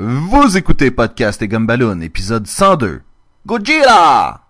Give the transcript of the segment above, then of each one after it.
Vous écoutez Podcast et Gumballoon, épisode 102. Godzilla!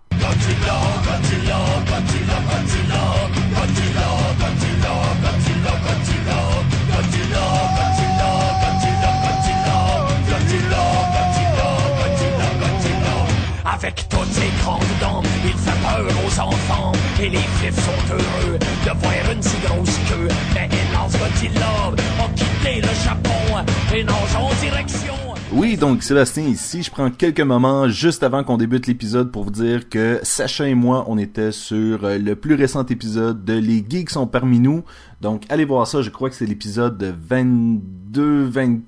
Avec toutes ses grandes dents, il fait peur aux enfants. Et les fifs sont heureux de voir une si grosse queue. Mais hélas, Godzilla a quitté le Japon et nage en direction. Oui, donc Sébastien ici, je prends quelques moments juste avant qu'on débute l'épisode pour vous dire que Sacha et moi, on était sur euh, le plus récent épisode de Les Geeks sont parmi nous. Donc allez voir ça, je crois que c'est l'épisode 22, 20,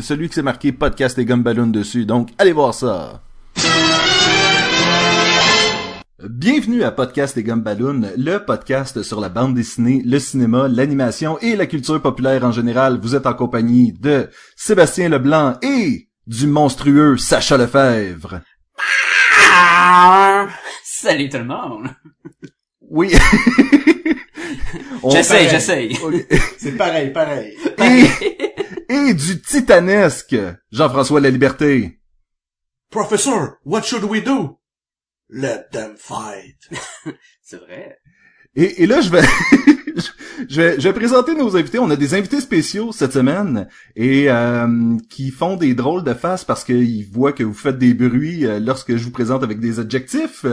celui qui s'est marqué podcast et Gumballoon dessus. Donc allez voir ça. Bienvenue à Podcast et Gumballoon, le podcast sur la bande dessinée, le cinéma, l'animation et la culture populaire en général. Vous êtes en compagnie de Sébastien Leblanc et du monstrueux Sacha Lefebvre. Ah! Salut tout le monde! Oui. J'essaye, j'essaye. C'est pareil, pareil. Et, et du titanesque Jean-François La Liberté. Professor, what should we do? Let them fight. C'est vrai. Et, et là, je vais, je vais, je vais présenter nos invités. On a des invités spéciaux cette semaine et euh, qui font des drôles de faces parce qu'ils voient que vous faites des bruits euh, lorsque je vous présente avec des adjectifs.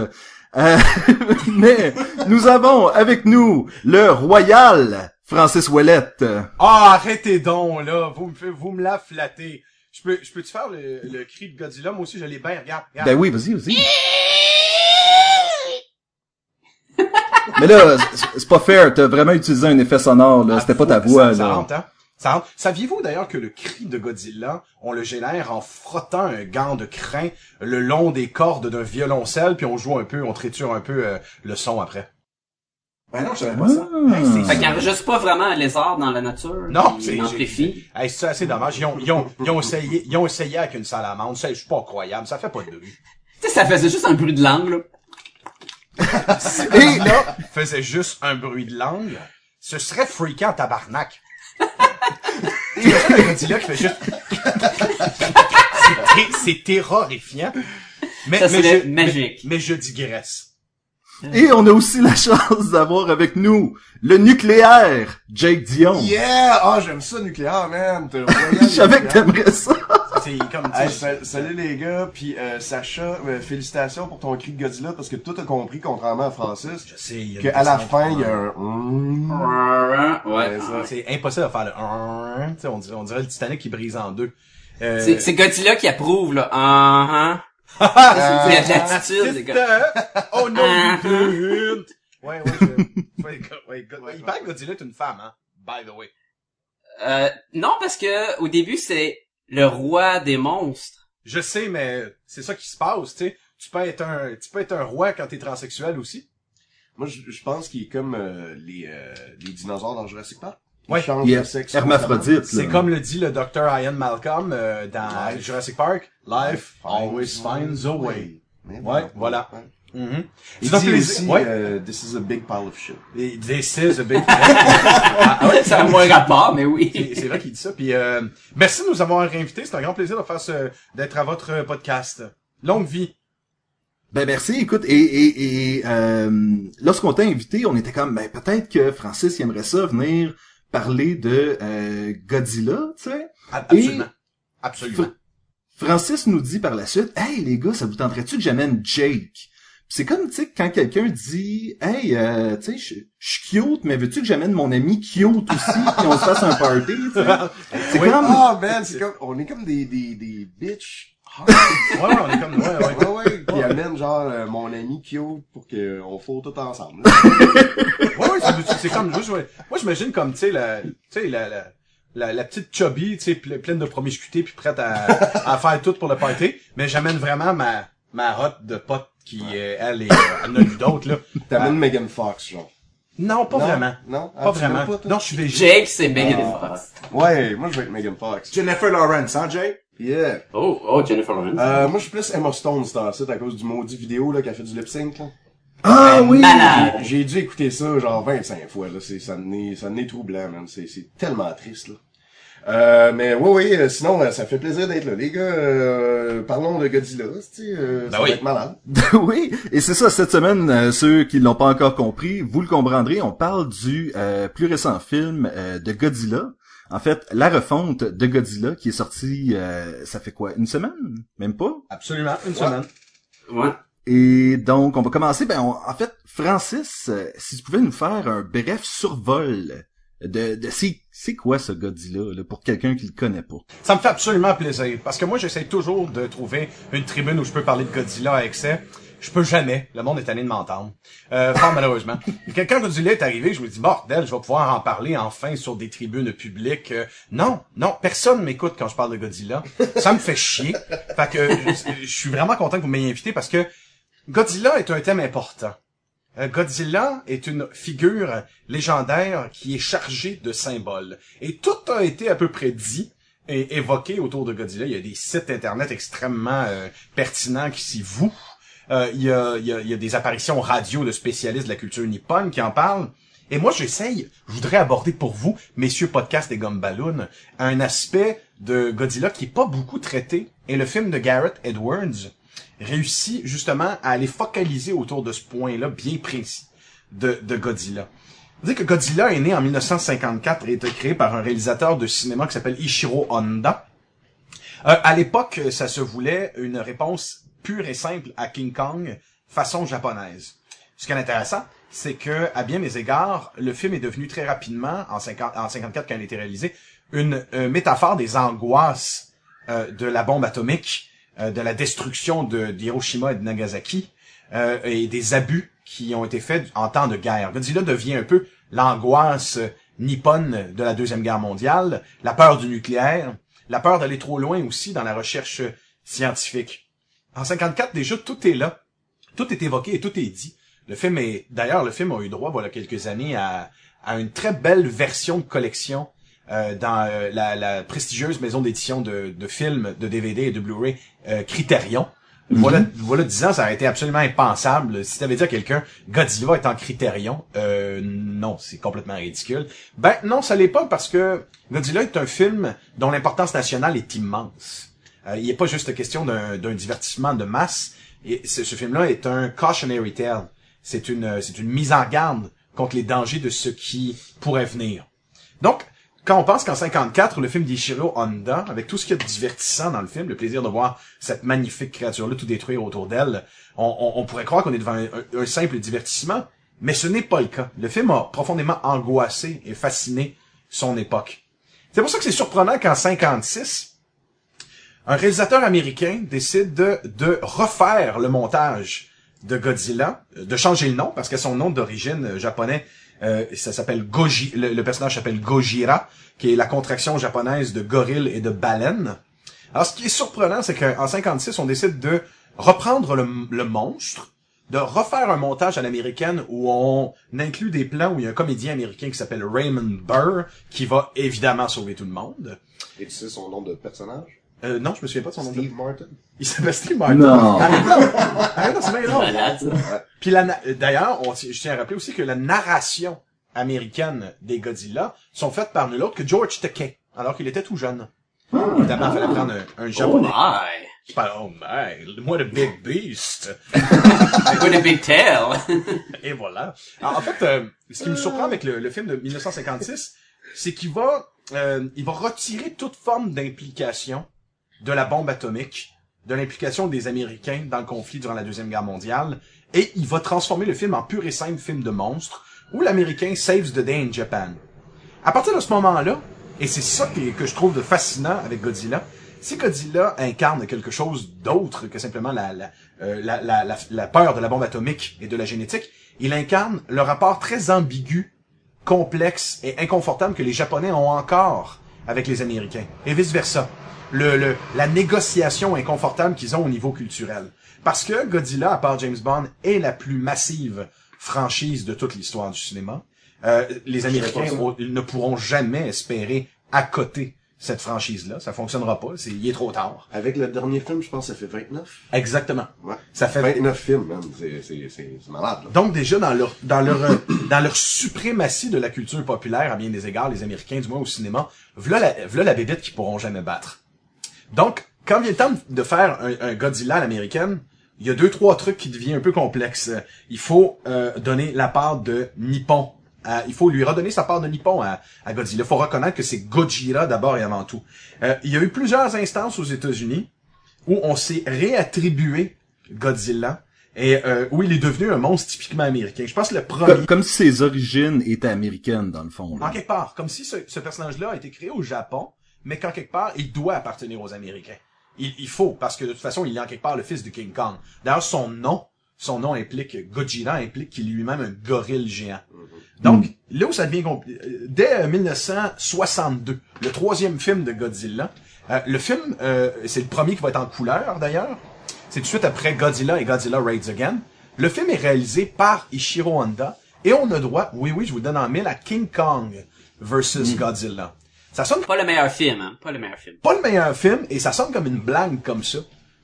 Euh, mais nous avons avec nous le royal Francis Ouellette. Ah, arrêtez donc, là. Vous me, vous me la flattez. Je peux, je peux-tu faire le, le cri de Godzilla? Moi aussi, je l'ai bien. Regarde, regarde. Ben oui, vas-y, vas-y. Mais là, c'est- c'est pas fair. T'as vraiment utilisé un effet sonore, là. C'était pas ta voix, ça, ça là. rentre, hein? Ça rentre. Saviez-vous d'ailleurs que le cri de Godzilla, on le génère en frottant un gant de crin le long des cordes d'un violoncelle, puis on joue un peu, on triture un peu euh, le son après? Ben non, je savais pas ça. Ah. Hey, c'est- Fait qu'il enregistre pas vraiment un lézard dans la nature. Non, il c'est amplifie. Hey, c'est assez dommage. Ils ont, ils ont, ils ont essayé, ils ont essayé avec une salamandre. Ça, je suis pas croyable. Ça fait pas de bruit. Tu sais, ça faisait juste un bruit de langue, là. Et là, faisait juste un bruit de langue. Ce serait freakant tabarnak. Qui fait juste... C'est terrorifiant. Mais, Ça mais je, magique. Mais, mais je digresse. Et on a aussi la chance d'avoir avec nous le nucléaire, Jake Dion. Yeah! Ah, j'aime ça, nucléaire, man. Je savais que t'aimerais ça. C'est comme... Hey, sal- salut les gars, puis euh, Sacha, euh, félicitations pour ton cri de Godzilla parce que tout a compris, contrairement à Francis, je sais, il y a que à la fin il y a un. Ouais. C'est impossible de faire le... Tu sais, on dirait, on dirait le Titanic qui brise en deux. Euh, C'est, c'est Godzilla qui approuve, là. Ah, Euh, Il y a de l'attitude, les gars. Oh no, Ah. you didn't! Ouais, ouais, je... ouais, go- ouais, go- Il paraît que Godzilla est une femme, hein? By the way. Euh, non, parce que, au début, c'est le roi des monstres. Je sais, mais c'est ça qui se passe, tu sais. Tu peux être un, tu peux être un roi quand t'es transsexuel aussi. Moi, je, je pense qu'il est comme euh, les, euh, les dinosaures dans Jurassic Park. Ils Ouais. changent Il de sexe. hermaphrodite. C'est comme le dit le docteur Ian Malcolm euh, dans Life. Jurassic Park. Life always finds a way. Ouais, voilà. Ouais. Mhm. Il C'est un dit plaisir. aussi, Ouais. euh, this is a big pile of shit. Et This is a big... ah, ouais, Ça a moins rapport, mais oui. C'est vrai qu'il dit ça. Puis euh, merci de nous avoir invités. C'est un grand plaisir de faire ce, d'être à votre podcast. Longue vie. Ben merci, écoute, et, et, et euh, lorsqu'on t'a invité, on était comme, ben peut-être que Francis il aimerait ça venir parler de euh, Godzilla, tu sais. Absolument. Absolument. Fr- Francis nous dit par la suite, hey les gars, ça vous tenterait-tu que j'amène Jake? Puis C'est comme, tu sais, quand quelqu'un dit, hey, euh, tu sais, je suis cute, mais veux-tu que j'amène mon ami cute aussi, puis on se fasse un party? C'est Oui. comme, Ah, man, c'est comme, on est comme des, des, des bitches. Ouais, ouais, on est comme... Ouais, ouais. Ouais, ouais, qui amène genre euh, mon ami cute pour que on faut tout ensemble. là. Ouais, ouais, c'est- comme juste, ouais. Moi, j'imagine comme, tu sais, la, tu sais, la, la, la, la petite chubby, tu sais, ple- pleine de promiscuité puis prête à, à faire tout pour le party. Mais j'amène vraiment ma, ma hotte de pote qui, euh, elle, est, elle en a vu d'autres, là. T'amènes Megan Fox, genre. Non, pas Non? vraiment. Non? Pas Ah, vraiment. pas, non, je suis végé. Jake, c'est Megan Ah. Fox. Ouais, moi je vais être Megan Fox. Jennifer Lawrence, hein, Jay? Yeah. Oh, oh, Jennifer Lawrence. Euh, moi je suis plus Emma Stone c'est en site à cause du maudit vidéo là qui a fait du lip sync là. ah oui! Malade. J'ai dû écouter ça genre 25 fois là, c'est ça n'est ça n'est troublant man, c'est c'est tellement triste là. Euh, mais oui, oui, euh, sinon, euh, ça fait plaisir d'être là. Les gars, euh, parlons de Godzilla, tu euh, ça oui. va être malade. oui, et c'est ça, cette semaine, euh, ceux qui l'ont pas encore compris, vous le comprendrez, on parle du euh, plus récent film euh, de Godzilla. En fait, la refonte de Godzilla qui est sortie, euh, ça fait quoi, une semaine? Même pas? Absolument, une semaine. Ouais. Et donc, on va commencer. Ben, on- en fait, Francis, euh, si tu pouvais nous faire un bref survol de, de c'est, quoi ce Godzilla là, pour quelqu'un qui le connaît pas? Ça me fait absolument plaisir, parce que moi, j'essaie toujours de trouver une tribune où je peux parler de Godzilla à excès. Je peux jamais. Le monde est tanné de m'entendre. Euh, fort malheureusement. Quand Godzilla est arrivé, je me dis, bordel, je vais pouvoir en parler enfin sur des tribunes publiques. Euh, non, non, personne m'écoute quand je parle de Godzilla. Ça me fait chier. Fait que je, je suis vraiment content que vous m'ayez invité parce que Godzilla est un thème important. Euh, Godzilla est une figure légendaire qui est chargée de symboles. Et tout a été à peu près dit et évoqué autour de Godzilla. Il y a des sites internet extrêmement euh, pertinents qui s'y vouent. Euh, il, y a, des apparitions radio de spécialistes de la culture nippone qui en parlent. Et moi, j'essaye, je voudrais aborder pour vous, messieurs podcast et Gumballoon, un aspect de Godzilla qui est pas beaucoup traité. Et le film de Garrett Edwards réussit justement à aller focaliser autour de ce point-là bien précis de, Godzilla. Vous que Godzilla est né en 1954 et été créé par un réalisateur de cinéma qui s'appelle Ishiro Honda. Euh, à l'époque, ça se voulait une réponse pure et simple à King Kong façon japonaise. Ce qui est intéressant, c'est que, à bien des égards, le film est devenu très rapidement, en, 50, en 54 quand il a été réalisé, une euh, métaphore des angoisses euh, de la bombe atomique, de la destruction de d'Hiroshima et de Nagasaki, euh, et des abus qui ont été faits en temps de guerre. Godzilla devient un peu l'angoisse nippone de la Deuxième Guerre mondiale, la peur du nucléaire, la peur d'aller trop loin aussi dans la recherche scientifique. En 54, déjà, tout est là. Tout est évoqué et tout est dit. Le film est, d'ailleurs, le film a eu droit, voilà quelques années, à, à une très belle version de collection euh, dans euh, la, la prestigieuse maison d'édition de, de films, de DVD et de Blu-ray euh, Criterion. Voilà, voilà 10 ans, ça a été absolument impensable. Si t'avais dit à quelqu'un, Godzilla est en Criterion, euh, non, c'est complètement ridicule. Ben, non, ça l'est pas parce que Godzilla est un film dont l'importance nationale est immense. Euh, il n'est pas juste question d'un d'un divertissement de masse. Et ce, ce film-là est un cautionary tale. C'est une, c'est une mise en garde contre les dangers de ce qui pourrait venir. Donc, quand on pense qu'en 54, le film d'Ishiro Honda, avec tout ce qu'il y a de divertissant dans le film, le plaisir de voir cette magnifique créature-là tout détruire autour d'elle, on, pourrait croire qu'on est devant un, simple divertissement, mais ce n'est pas le cas. Le film a profondément angoissé et fasciné son époque. C'est pour ça que c'est surprenant qu'en 56, un réalisateur américain décide de, refaire le montage de Godzilla, de changer le nom, parce que son nom d'origine euh, japonais, euh, ça s'appelle Goji, le, personnage s'appelle Gojira, qui est la contraction japonaise de gorille et de baleine. Alors, ce qui est surprenant, c'est qu'en 56, on décide de reprendre le, le monstre, de refaire un montage à l'américaine où on inclut des plans où il y a un comédien américain qui s'appelle Raymond Burr, qui va évidemment sauver tout le monde. Et tu sais son nom de personnage? Euh, non, je me souviens pas de son nom. Steve Martin. Il s'appelle Steve Martin. Non. Ah, non, c'est bien drôle. Malade, ça. Puis la na- euh, d'ailleurs, on je tiens à rappeler aussi que la narration américaine des Godzilla sont faites par nul autre que George Takei, alors qu'il était tout jeune. Évidemment, il fallait prendre un, un Oh japonais. my. Je parle, oh my, what a big beast. What a big tail. Et voilà. Alors, en fait, euh, ce qui me surprend avec le, le film de 1956, c'est qu'il va, euh, il va retirer toute forme d'implication de la bombe atomique, de l'implication des Américains dans le conflit durant la Deuxième Guerre mondiale, et il va transformer le film en pur et simple film de monstre, où l'Américain saves the day in Japan. À partir de ce moment-là, et c'est ça que, que je trouve de fascinant avec Godzilla, si Godzilla incarne quelque chose d'autre que simplement euh, la, la, la peur de la bombe atomique et de la génétique, il incarne le rapport très ambigu, complexe et inconfortable que les Japonais ont encore avec les Américains, et vice-versa. Le, le, la négociation inconfortable qu'ils ont au niveau culturel. Parce que Godzilla, à part James Bond, est la plus massive franchise de toute l'histoire du cinéma. Euh, les Américains ne pourront jamais espérer à côté cette franchise-là. Ça fonctionnera pas. C'est, il est trop tard. Avec le dernier film, je pense que ça fait 29. Exactement. Ouais. Ça fait 29 films, man. C'est, c'est, c'est, c'est malade, là. Donc déjà dans leur dans leur dans leur suprématie de la culture populaire à bien des égards, les Américains du moins au cinéma, voilà la voilà la bébête qu'ils pourront jamais battre. Donc quand vient le temps de faire un, un Godzilla à l'américaine, il y a deux trois trucs qui deviennent un peu complexes. Il faut euh, donner la part de Nippon. à- il faut lui redonner sa part de Nippon à, à Godzilla. Il faut reconnaître que c'est Gojira d'abord et avant tout. Euh, il y a eu plusieurs instances aux États-Unis où on s'est réattribué Godzilla et euh, où il est devenu un monstre typiquement américain. Je pense que le premier... Comme, comme si ses origines étaient américaines, dans le fond. là. En quelque part, comme si ce, ce personnage-là a été créé au Japon, mais qu'en quelque part, il doit appartenir aux Américains. Il, il faut, parce que de toute façon, il est en quelque part le fils de King Kong. D'ailleurs, son nom, son nom implique, Godzilla implique qu'il est lui-même un gorille géant. Donc, là où ça devient compli- euh, dès euh, 1962, le troisième film de Godzilla, euh, le film, euh, c'est le premier qui va être en couleur d'ailleurs, c'est tout de suite après Godzilla et Godzilla Raids Again. Le film est réalisé par Ishiro Honda et on a droit, oui oui, je vous donne en mille, à King Kong versus Godzilla. Ça sonne Pas le meilleur film, hein. Pas le meilleur film. pas le meilleur film et ça sonne comme une blague comme ça.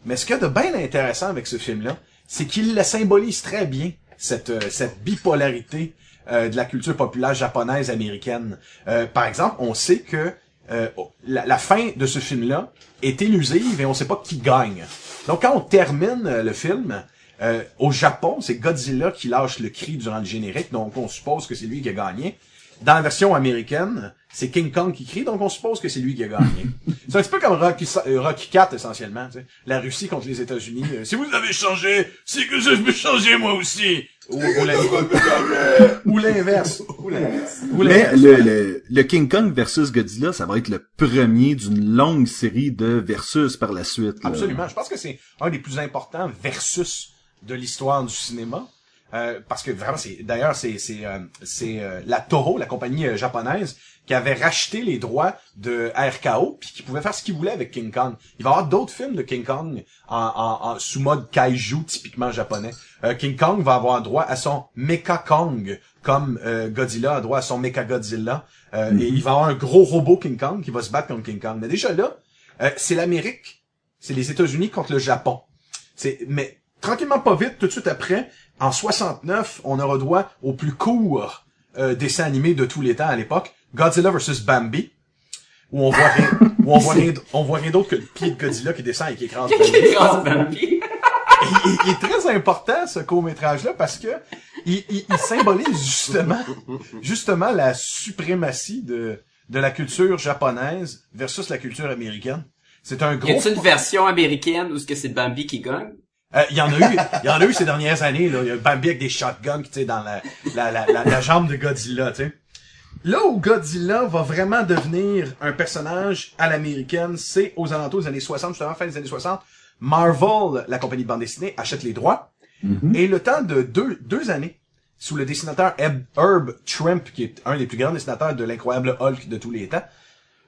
Mais ce qu'il y a de bien intéressant avec ce film-là, c'est qu'il le symbolise très bien, cette, euh, cette bipolarité euh, de la culture populaire japonaise américaine. Euh, par exemple, on sait que euh, la, la fin de ce film-là est élusive et on sait pas qui gagne. Donc quand on termine le film, euh, au Japon, c'est Godzilla qui lâche le cri durant le générique, donc on suppose que c'est lui qui a gagné. Dans la version américaine, c'est King Kong qui crie, donc on suppose que c'est lui qui a gagné. c'est un petit peu comme Rocky, euh, Rocky 4 essentiellement. tu sais. La Russie contre les États-Unis. euh, si vous avez changé, c'est que je vais changer moi aussi. Ou, l'inverse. Ou l'inverse. Ou Mais le, le, le King Kong versus Godzilla, ça va être le premier d'une longue série de versus par la suite. là. Absolument. Je pense que c'est un des plus importants versus de l'histoire du cinéma. Euh, parce que vraiment, c'est d'ailleurs c'est c'est euh, c'est euh, la Toro, la compagnie euh, japonaise, qui avait racheté les droits de RKO puis qui pouvait faire ce qu'il voulait avec King Kong. Il va y avoir d'autres films de King Kong en, en, en sous mode kaiju typiquement japonais. Euh, King Kong va avoir droit à son Mecha Kong comme euh, Godzilla a droit à son Mecha Godzilla Euh, et il va avoir un gros robot King Kong qui va se battre contre King Kong. Mais déjà là, euh, c'est l'Amérique, c'est les États-Unis contre le Japon. C'est mais tranquillement pas vite tout de suite après en 69, on aura droit au plus court euh, dessin animé de tous les temps à l'époque, Godzilla vs Bambi, où on voit rien, où on voit rien, on voit rien d'autre que le pied de Godzilla qui descend et qui écrase Bambi. Il, il est très important ce court métrage là parce que il, il- il symbolise justement justement la suprématie de de la culture japonaise versus la culture américaine. C'est un Y gros une version américaine où ce que c'est Bambi qui gagne? Euh, Il y en a eu, il y en a eu ces dernières années, là. Il y a Bambi avec des shotguns, tu sais, dans la, la, la, la, la jambe de Godzilla, tu sais. Là où Godzilla va vraiment devenir un personnage à l'américaine, c'est aux alentours des années 60, justement, fin des années 60. Marvel, la compagnie de bande dessinée, achète les droits. Et le temps de deux, deux années, sous le dessinateur Eb- Herb Trimp, qui est un des plus grands dessinateurs de l'incroyable Hulk de tous les temps,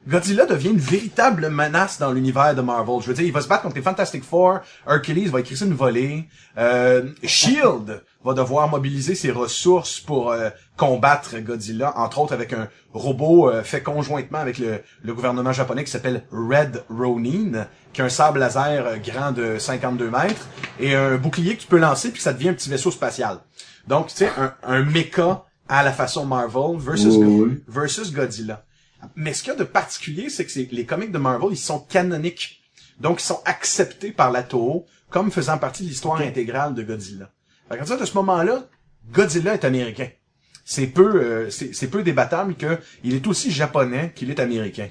Godzilla devient une véritable menace dans l'univers de Marvel. Je veux dire, il va se battre contre les Fantastic Four, Hercules va écrire une volée, euh, Shield va devoir mobiliser ses ressources pour euh, combattre Godzilla, entre autres avec un robot euh, fait conjointement avec le, le gouvernement japonais qui s'appelle Red Ronin, qui a un sable laser grand de 52 mètres et un bouclier que tu peux lancer puis ça devient un petit vaisseau spatial. Donc, tu sais, un, un mecha à la façon Marvel versus, Oui, Go- oui. versus Godzilla. Mais ce qu'il y a de particulier, c'est que c'est- les comics de Marvel, ils sont canoniques. Donc, ils sont acceptés par la Toho comme faisant partie de l'histoire intégrale de Godzilla. À partir de ce moment-là, Godzilla est américain. C'est peu, euh, c'est peu débattable que il est aussi japonais qu'il est américain.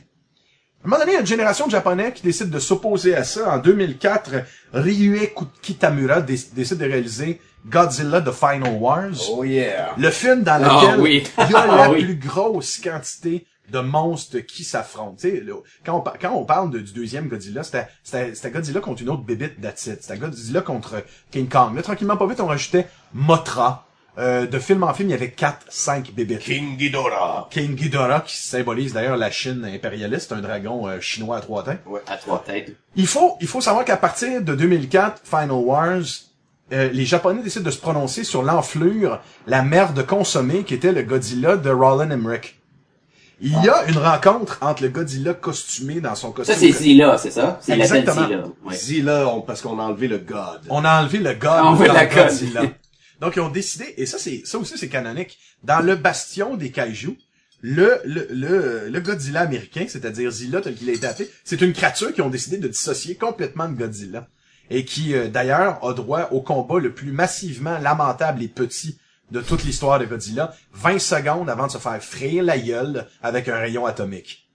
À un moment donné, il y a une génération de japonais qui décide de s'opposer à ça. En 2004, Ryue Kitamura dé- décide de réaliser Godzilla The Final Wars. Oh yeah. Le film dans Ah, lequel oui. il y a Ah, la oui. plus grosse quantité de monstres qui s'affrontent. Tu sais, là, quand on, quand on parle de- du deuxième Godzilla, c'était, c'était, c'était Godzilla contre une autre bébite that's it. C'était Godzilla contre King Kong. Là, tranquillement, pas vite, on rajoutait Mothra. Euh, de film en film, il y avait 4, 5 bébites. King Ghidorah. King Ghidorah, qui symbolise d'ailleurs la Chine impérialiste, un dragon euh, chinois à trois têtes. À trois têtes. Il faut, il faut savoir qu'à partir de 2004, Final Wars, euh, les Japonais décident de se prononcer sur l'enflure, la merde consommée qui était le Godzilla de Roland Emmerich. Il y a une rencontre entre le Godzilla costumé dans son costume. Ça, c'est Zilla, c'est ça? C'est Exactement. Zilla. Ouais. Zilla, on- parce qu'on a enlevé le God. On a enlevé le God Ah, on veut dans la God. Godzilla. Donc ils ont décidé, et ça c'est ça aussi c'est canonique, dans le bastion des kaiju, le le le, le Godzilla américain, c'est-à-dire Zilla tel qu'il a été appelé, c'est une créature qui ont décidé de dissocier complètement de Godzilla et qui euh, d'ailleurs a droit au combat le plus massivement lamentable et petit de toute l'histoire de Godzilla, 20 secondes avant de se faire frayer la gueule avec un rayon atomique.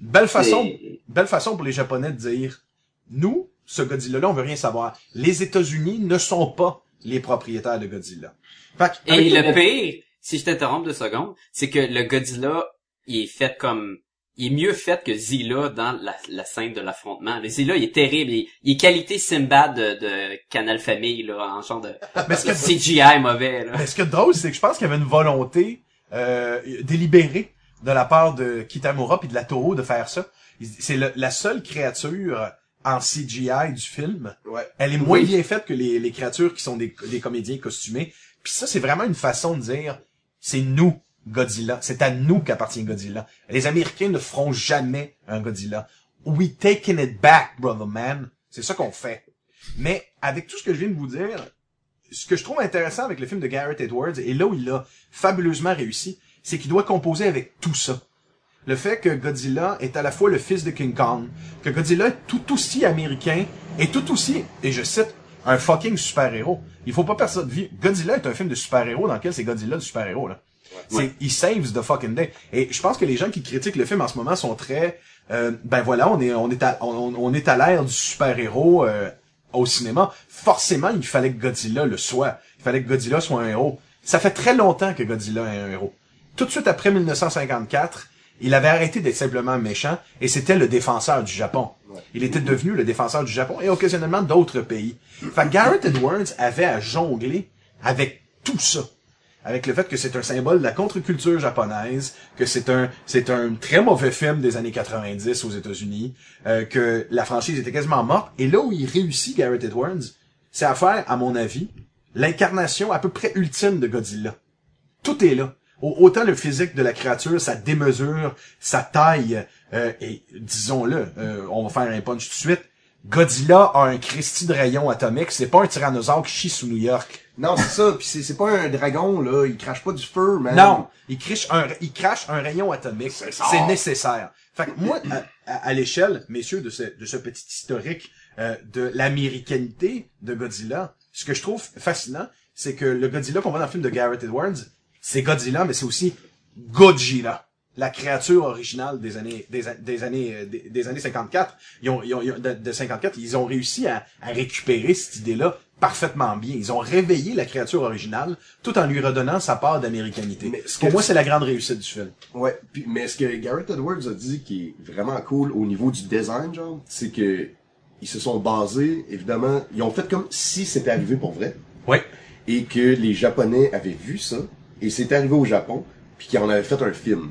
Belle façon, belle façon pour les Japonais de dire, nous, ce Godzilla-là, on veut rien savoir. Les États-Unis ne sont pas les propriétaires de Godzilla. Fait que, Et le pire, si je t'interromps deux secondes, c'est que le Godzilla, il est fait comme, il est mieux fait que Zilla dans la, la scène de l'affrontement. Le Zilla, il est terrible. Il, il est qualité Simbad de, de Canal Famille, là, en genre de Mais ce que, CGI mauvais, là. mais ce que drôle, c'est que je pense qu'il y avait une volonté euh, délibérée de la part de Kitamura puis de la Toho de faire ça. C'est la seule créature en CGI du film. Ouais. Elle est moins Oui. bien faite que les, les créatures qui sont des, des comédiens costumés. Puis ça, c'est vraiment une façon de dire, c'est nous, Godzilla. C'est à nous qu'appartient Godzilla. Les Américains ne feront jamais un Godzilla. We taking it back, brother man. C'est ça qu'on fait. Mais avec tout ce que je viens de vous dire, ce que je trouve intéressant avec le film de Garrett Edwards, et là où il a fabuleusement réussi, c'est qu'il doit composer avec tout ça. Le fait que Godzilla est à la fois le fils de King Kong, que Godzilla est tout aussi américain, et tout aussi, et je cite, un fucking super-héros. Il faut pas perdre ça de vie. Godzilla est un film de super-héros dans lequel c'est Godzilla le super-héros, là. C'est, il saves the fucking day. Et je pense que les gens qui critiquent le film en ce moment sont très, euh, ben voilà, on est, on est à, on, on est à l'ère du super-héros, euh, au cinéma. Forcément, il fallait que Godzilla le soit. Il fallait que Godzilla soit un héros. Ça fait très longtemps que Godzilla est un héros. Tout de suite après 1954, il avait arrêté d'être simplement méchant et c'était le défenseur du Japon. Il était devenu le défenseur du Japon et occasionnellement d'autres pays. Fait Garrett Edwards avait à jongler avec tout ça. Avec le fait que c'est un symbole de la contre-culture japonaise, que c'est un c'est un très mauvais film des années 90 aux États-Unis, euh, que la franchise était quasiment morte. Et là où il réussit Garrett Edwards, c'est à faire, à mon avis, l'incarnation à peu près ultime de Godzilla. Tout est là. Au- Autant le physique de la créature, sa démesure, sa taille, euh, et disons-le, euh, on va faire un punch tout de suite. Godzilla a un Christie de rayon atomique, c'est pas un tyrannosaure qui chie sous New York. Non, c'est ça. Puis c'est pas un dragon, là. Il crache pas du feu, man. Non, il crache un, il crache un rayon atomique. C'est ça. C'est nécessaire. Fait que moi, à l'échelle, messieurs, de ce, de ce petit historique euh, de l'américanité de Godzilla, ce que je trouve fascinant, c'est que le Godzilla qu'on voit dans le film de Garrett Edwards, c'est Godzilla, mais c'est aussi Godzilla, la créature originale des années des, années euh, des, des années 54. Ils ont, ils ont- ils ont- de, de 54, ils ont réussi à, à récupérer cette idée-là parfaitement bien. Ils ont réveillé la créature originale tout en lui redonnant sa part d'américanité. Pour que- moi, c'est la grande réussite du film. Ouais, puis, mais ce que Garrett Edwards a dit qui est vraiment cool au niveau du design, genre, c'est que ils se sont basés, évidemment, ils ont fait comme si c'était arrivé pour vrai, Oui. et que les Japonais avaient vu ça, et c'est arrivé au Japon, puis qu'ils en avaient fait un film.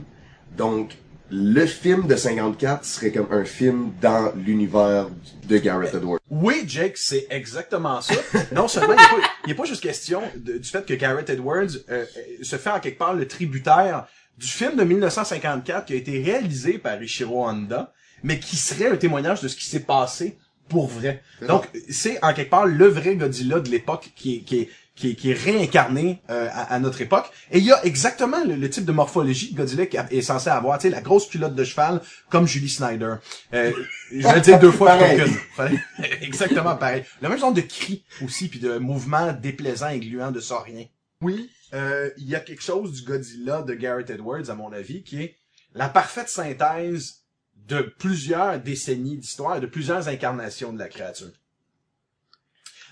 Donc, le film de 54 serait comme un film dans l'univers de Garrett Edwards. Oui, Jake, c'est exactement ça. Non seulement, il n'est pas, pas juste question de- du fait que Garrett Edwards euh, euh, se fait en quelque part le tributaire du film de 1954 qui a été réalisé par Ishiro Honda, mais qui serait un témoignage de ce qui s'est passé pour vrai. Donc, c'est en quelque part le vrai Godzilla de l'époque qui est, qui est, qui est, qui est réincarné euh, à, à notre époque. Et il y a exactement le, le type de morphologie que Godzilla qui est censé avoir. Tu sais, la grosse culotte de cheval, comme Julie Snyder. Euh, je vais le dire deux fois Pareil. Exactement pareil. Le même genre de cri aussi, puis de mouvement déplaisant et gluant de saurien. Oui, euh, il y a quelque chose du Godzilla de Garrett Edwards, à mon avis, qui est la parfaite synthèse de plusieurs décennies d'histoire, de plusieurs incarnations de la créature.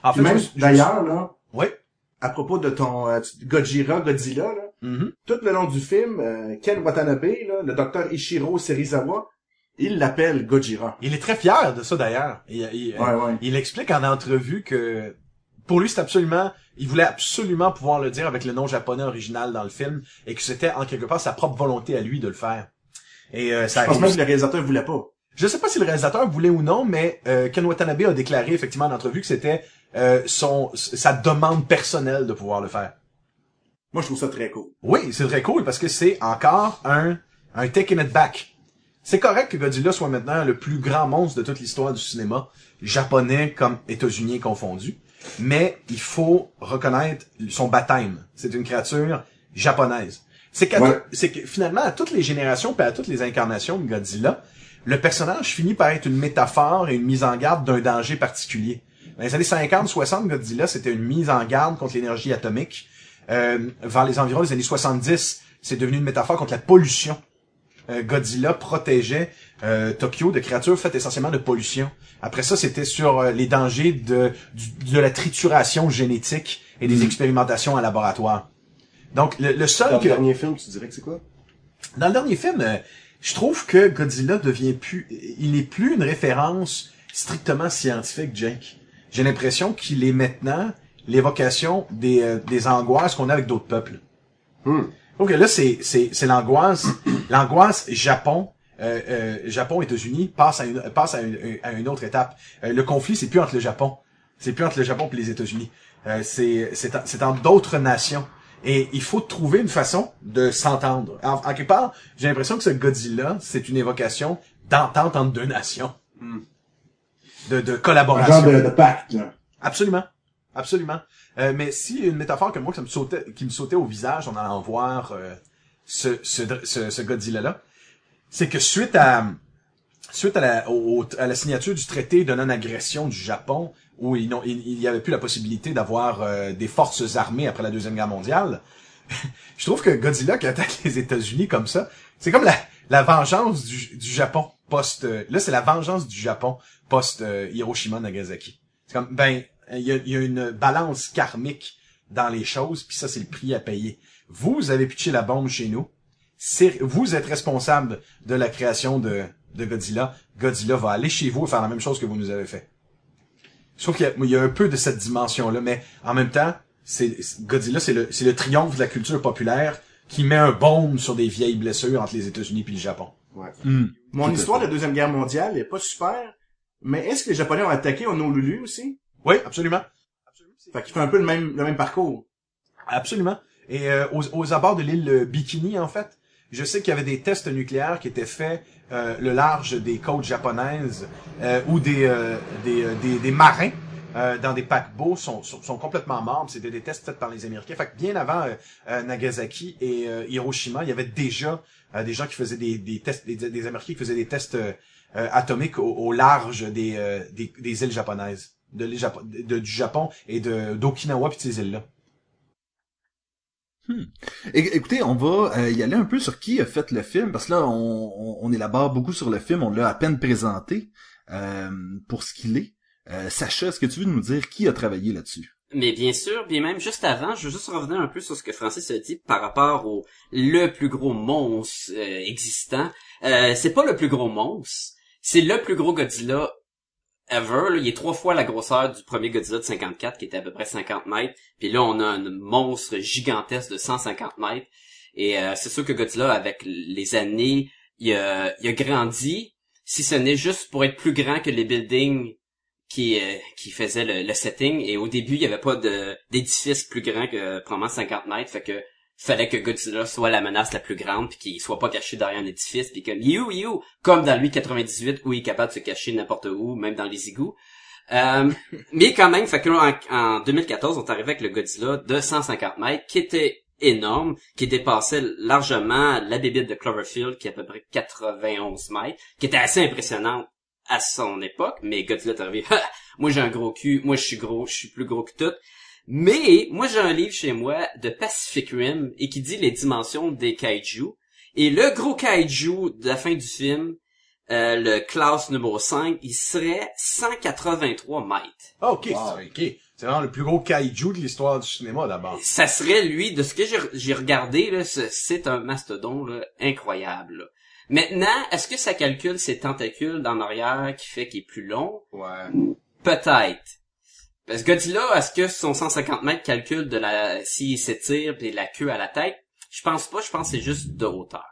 En je- d'ailleurs, là, Oui. À propos de ton euh, Gojira, Godzilla, là, Mhm. tout le long du film, euh, Ken Watanabe, là, le docteur Ishiro Serizawa, il l'appelle Gojira. Il est très fier de ça d'ailleurs. Il, il- Ouais, ouais. il explique en entrevue que pour lui c'est absolument, il voulait absolument pouvoir le dire avec le nom japonais original dans le film et que c'était en quelque part sa propre volonté à lui de le faire. Et euh, ça Je pense même que le réalisateur voulait pas. Je sais pas si le réalisateur voulait ou non, mais euh, Ken Watanabe a déclaré effectivement en entrevue que c'était euh, son sa demande personnelle de pouvoir le faire. Moi, je trouve ça très cool. Oui, c'est très cool parce que c'est encore un un taking it back. C'est correct que Godzilla soit maintenant le plus grand monstre de toute l'histoire du cinéma, japonais comme états-unis confondus, mais il faut reconnaître son baptême. C'est une créature japonaise. C'est Ouais. que finalement, à toutes les générations et à toutes les incarnations de Godzilla, le personnage finit par être une métaphore et une mise en garde d'un danger particulier. Dans les années 50-60, Godzilla, c'était une mise en garde contre l'énergie atomique. Euh, vers les environs des années 70, c'est devenu une métaphore contre la pollution. Euh, Godzilla protégeait euh, Tokyo de créatures faites essentiellement de pollution. Après ça, c'était sur euh, les dangers de, du- de la trituration génétique et des expérimentations en laboratoire. Donc, le, le seul Dans le que... dernier film, tu dirais que c'est quoi? Dans le dernier film, euh, je trouve que Godzilla devient plus, il n'est plus une référence strictement scientifique, Jake. J'ai l'impression qu'il est maintenant l'évocation des, euh, des angoisses qu'on a avec d'autres peuples. Hmm. Donc là, c'est, c'est, c'est l'angoisse, l'angoisse Japon, euh, euh, Japon, États-Unis passe à une, passe à une, à une autre étape. Euh, le conflit, c'est plus entre le Japon. C'est plus entre le Japon et les États-Unis. Euh, c'est, c'est, en- c'est entre d'autres nations. Et il faut trouver une façon de s'entendre. En, en quelque part, j'ai l'impression que ce Godzilla, c'est une évocation d'entente entre deux nations. De, de Un collaboration. genre de, de pacte. Absolument. Absolument. Euh, mais si une métaphore que moi, ça me sautait, qui me sautait au visage en allant voir euh, ce, ce, ce, ce Godzilla-là, c'est que suite à suite à la, au- à la signature du traité de non-agression du Japon, où il n'ont- il il avait plus la possibilité d'avoir euh, des forces armées après la Deuxième Guerre mondiale, je trouve que Godzilla qui attaque les États-Unis comme ça, c'est comme la, la vengeance du, Japon post... euh, là, c'est la vengeance du Japon post euh, Hiroshima-Nagasaki. C'est comme, ben, il y a, une balance karmique dans les choses, puis ça, c'est le prix à payer. Vous avez pitché la bombe chez nous. Vous êtes responsable de la création de, Godzilla. Godzilla va aller chez vous et faire la même chose que vous nous avez fait. Trouve qu'il y a, il y a un peu de cette dimension-là, mais en même temps, Godzilla, c'est le triomphe de la culture populaire qui met un baume sur des vieilles blessures entre les États-Unis et le Japon. Ouais. Hmm. Mon Tout histoire de la Deuxième Guerre mondiale est pas super, mais est-ce que les Japonais ont attaqué Honolulu aussi? Oui, absolument. Fait qu'il fait un peu le même, le même parcours. Absolument. Et euh, aux, aux abords de l'île euh, Bikini, en fait, je sais qu'il y avait des tests nucléaires qui étaient faits euh, le large des côtes japonaises euh, où des, euh, des, euh, des, des marins euh, dans des paquebots sont, sont, sont complètement morts. C'était des tests faits par les Américains. Fait que bien avant euh, euh, Nagasaki et euh, Hiroshima, il y avait déjà euh, des gens qui faisaient des, des tests, des, des Américains qui faisaient des tests atomiques au, au large des, des, des îles japonaises, de l'île de- du Japon et de d'Okinawa puis ces îles-là. É- Écoutez, on va euh, y aller un peu sur qui a fait le film, parce que là, on, on, on élabore beaucoup sur le film, on l'a à peine présenté euh, pour ce qu'il est. Euh, Sacha, est-ce que tu veux nous dire qui a travaillé là-dessus? Mais bien sûr, bien même juste avant, je veux juste revenir un peu sur ce que Francis a dit par rapport au le plus gros monstre euh, existant. Euh, c'est pas le plus gros monstre, c'est le plus gros Godzilla ever. Il est trois fois la grosseur du premier Godzilla de 54 qui était à peu près 50 mètres. Puis là, on a un monstre gigantesque de 150 mètres. Et euh, c'est sûr que Godzilla, avec les années, il il a grandi, si ce n'est juste pour être plus grand que les buildings qui euh, qui faisait le, le setting. Et au début il y avait pas de d'édifice plus grand que probablement 50 mètres. Fait que fallait que Godzilla soit la menace la plus grande puis qu'il soit pas caché derrière un édifice puis comme you you comme dans lui 98 où il est capable de se cacher n'importe où même dans les égouts. Euh, mais quand même fait que là, en, en 2014 on est arrivé avec le Godzilla de 150 mètres qui était énorme, qui dépassait largement la bébite de Cloverfield, qui est à peu près 91 mètres, qui était assez impressionnante à son époque, mais Godzilla est arrivé, Ha! moi j'ai un gros cul, moi je suis gros, je suis plus gros que tout. Mais moi j'ai un livre chez moi de Pacific Rim et qui dit les dimensions des kaiju. Et le gros kaiju de la fin du film, euh, le Klaus numéro 5, il serait 183 mètres. Ah, ok, Wow. c'est- ok. C'est vraiment le plus gros kaiju de l'histoire du cinéma d'abord. Ça serait lui, de ce que j'ai- j'ai regardé, c'est un mastodon là, incroyable. là. Maintenant, est-ce que ça calcule ses tentacules dans l'arrière qui fait qu'il est plus long? Ouais. Peut-être. Parce que Godzilla, est-ce que son 150 mètres calcule de la, s'il s'étire pis la queue à la tête? Je pense pas, je pense que c'est juste de hauteur.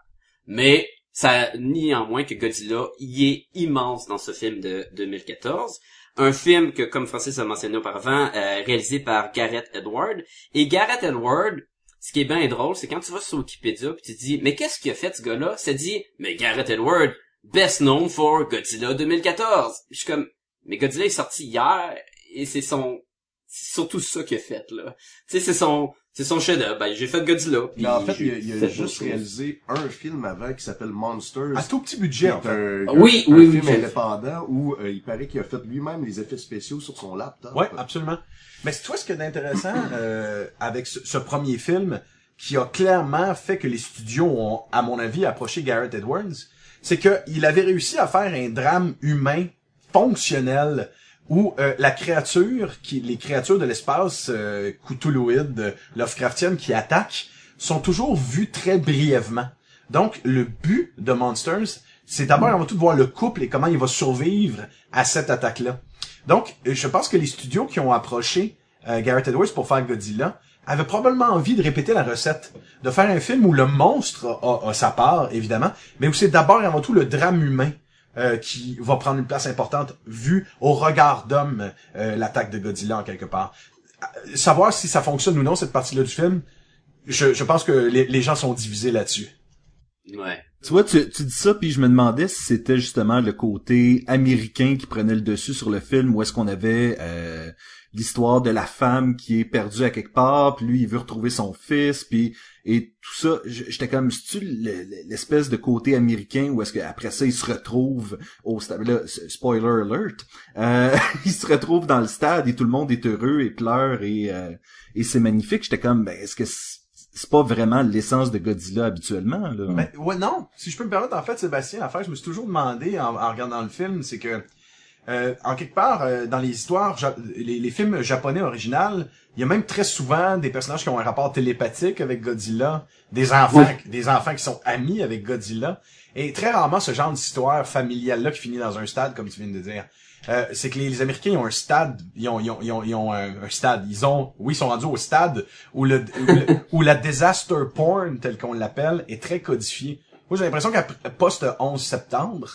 Mais, ça nie en moins que Godzilla y est immense dans ce film de 2014. Un film que, comme Francis a mentionné auparavant, euh, réalisé par Gareth Edward. Et Gareth Edward, ce qui est bien drôle, c'est quand tu vas sur Wikipédia pis tu te dis, mais qu'est-ce qu'il a fait ce gars-là? Ça dit, mais Garrett Edward, best known for Godzilla 2014. Puis je suis comme, mais Godzilla est sorti hier et c'est son, c'est surtout ça qu'il a fait là. Tu sais, c'est son, c'est son chef-d'œuvre. Ben, j'ai fait Godzilla. puis Mais en fait, il a, il a fait juste réalisé un film avant qui s'appelle Monsters. À tout petit budget, en fait. un, oui, un oui, oui, film indépendant où euh, il paraît qu'il a fait lui-même les effets spéciaux sur son laptop. Ouais, absolument. Mais c'est toi ce qui est intéressant euh, avec ce, ce premier film qui a clairement fait que les studios ont, à mon avis, approché Garrett Edwards, c'est que il avait réussi à faire un drame humain fonctionnel où euh, la créature, qui, les créatures de l'espace euh, cthulhuides, euh, Lovecraftiennes qui attaquent, sont toujours vues très brièvement. Donc, le but de Monsters, c'est d'abord avant tout de voir le couple et comment il va survivre à cette attaque-là. Donc, euh, je pense que les studios qui ont approché euh, Garrett Edwards pour faire Godzilla avaient probablement envie de répéter la recette, de faire un film où le monstre a, a sa part, évidemment, mais où c'est d'abord avant tout le drame humain euh, qui va prendre une place importante, vu au regard d'homme euh, l'attaque de Godzilla en quelque part. Euh, Savoir si ça fonctionne ou non, cette partie-là du film, je, je pense que les, les gens sont divisés là-dessus. Ouais. Tu vois, tu, tu dis ça, puis je me demandais si c'était justement le côté américain qui prenait le dessus sur le film, ou est-ce qu'on avait euh, l'histoire de la femme qui est perdue à quelque part, puis lui, il veut retrouver son fils, puis et tout ça, j'étais comme, c'est-tu le- le- l'espèce de côté américain, ou est-ce qu'après ça, il se retrouve au stade, là, spoiler alert, euh, il se retrouve dans le stade, et tout le monde est heureux, et pleure, et, euh, et c'est magnifique, j'étais comme, ben, est-ce que c'est c'est pas vraiment l'essence de Godzilla habituellement, là? Mais ouais, non. Si je peux me permettre, en fait, Sébastien, à faire, je me suis toujours demandé en, en regardant le film, c'est que euh, en quelque part, euh, dans les histoires, ja- les, les films japonais originaux, il y a même très souvent des personnages qui ont un rapport télépathique avec Godzilla, des enfants, des enfants qui sont amis avec Godzilla, et très rarement ce genre d'histoire familiale-là qui finit dans un stade, comme tu viens de dire. Euh, c'est que les, les Américains ils ont un stade, ils ont, ils ont, ils ont, ils ont un, un stade, ils ont, oui, ils sont rendus au stade où le, où, le- où la disaster porn, tel qu'on l'appelle, est très codifiée. Moi, j'ai l'impression qu'à post 11 septembre,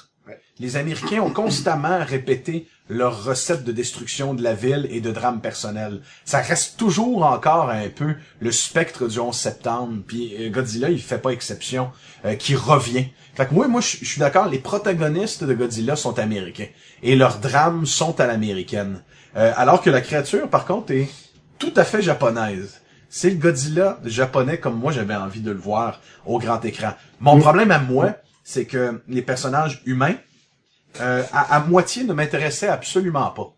les Américains ont constamment répété leur recette de destruction de la ville et de drame personnel. Ça reste toujours encore un peu le spectre du 11 septembre. Puis euh, Godzilla, il fait pas exception, euh, qui revient. Fait que moi, moi, je suis d'accord, les protagonistes de Godzilla sont américains. Et leurs drames sont à l'américaine. Euh, alors que la créature, par contre, est tout à fait japonaise. C'est le Godzilla japonais comme moi j'avais envie de le voir au grand écran. Mon problème à moi, c'est que les personnages humains, euh, à, à moitié ne m'intéressaient absolument pas.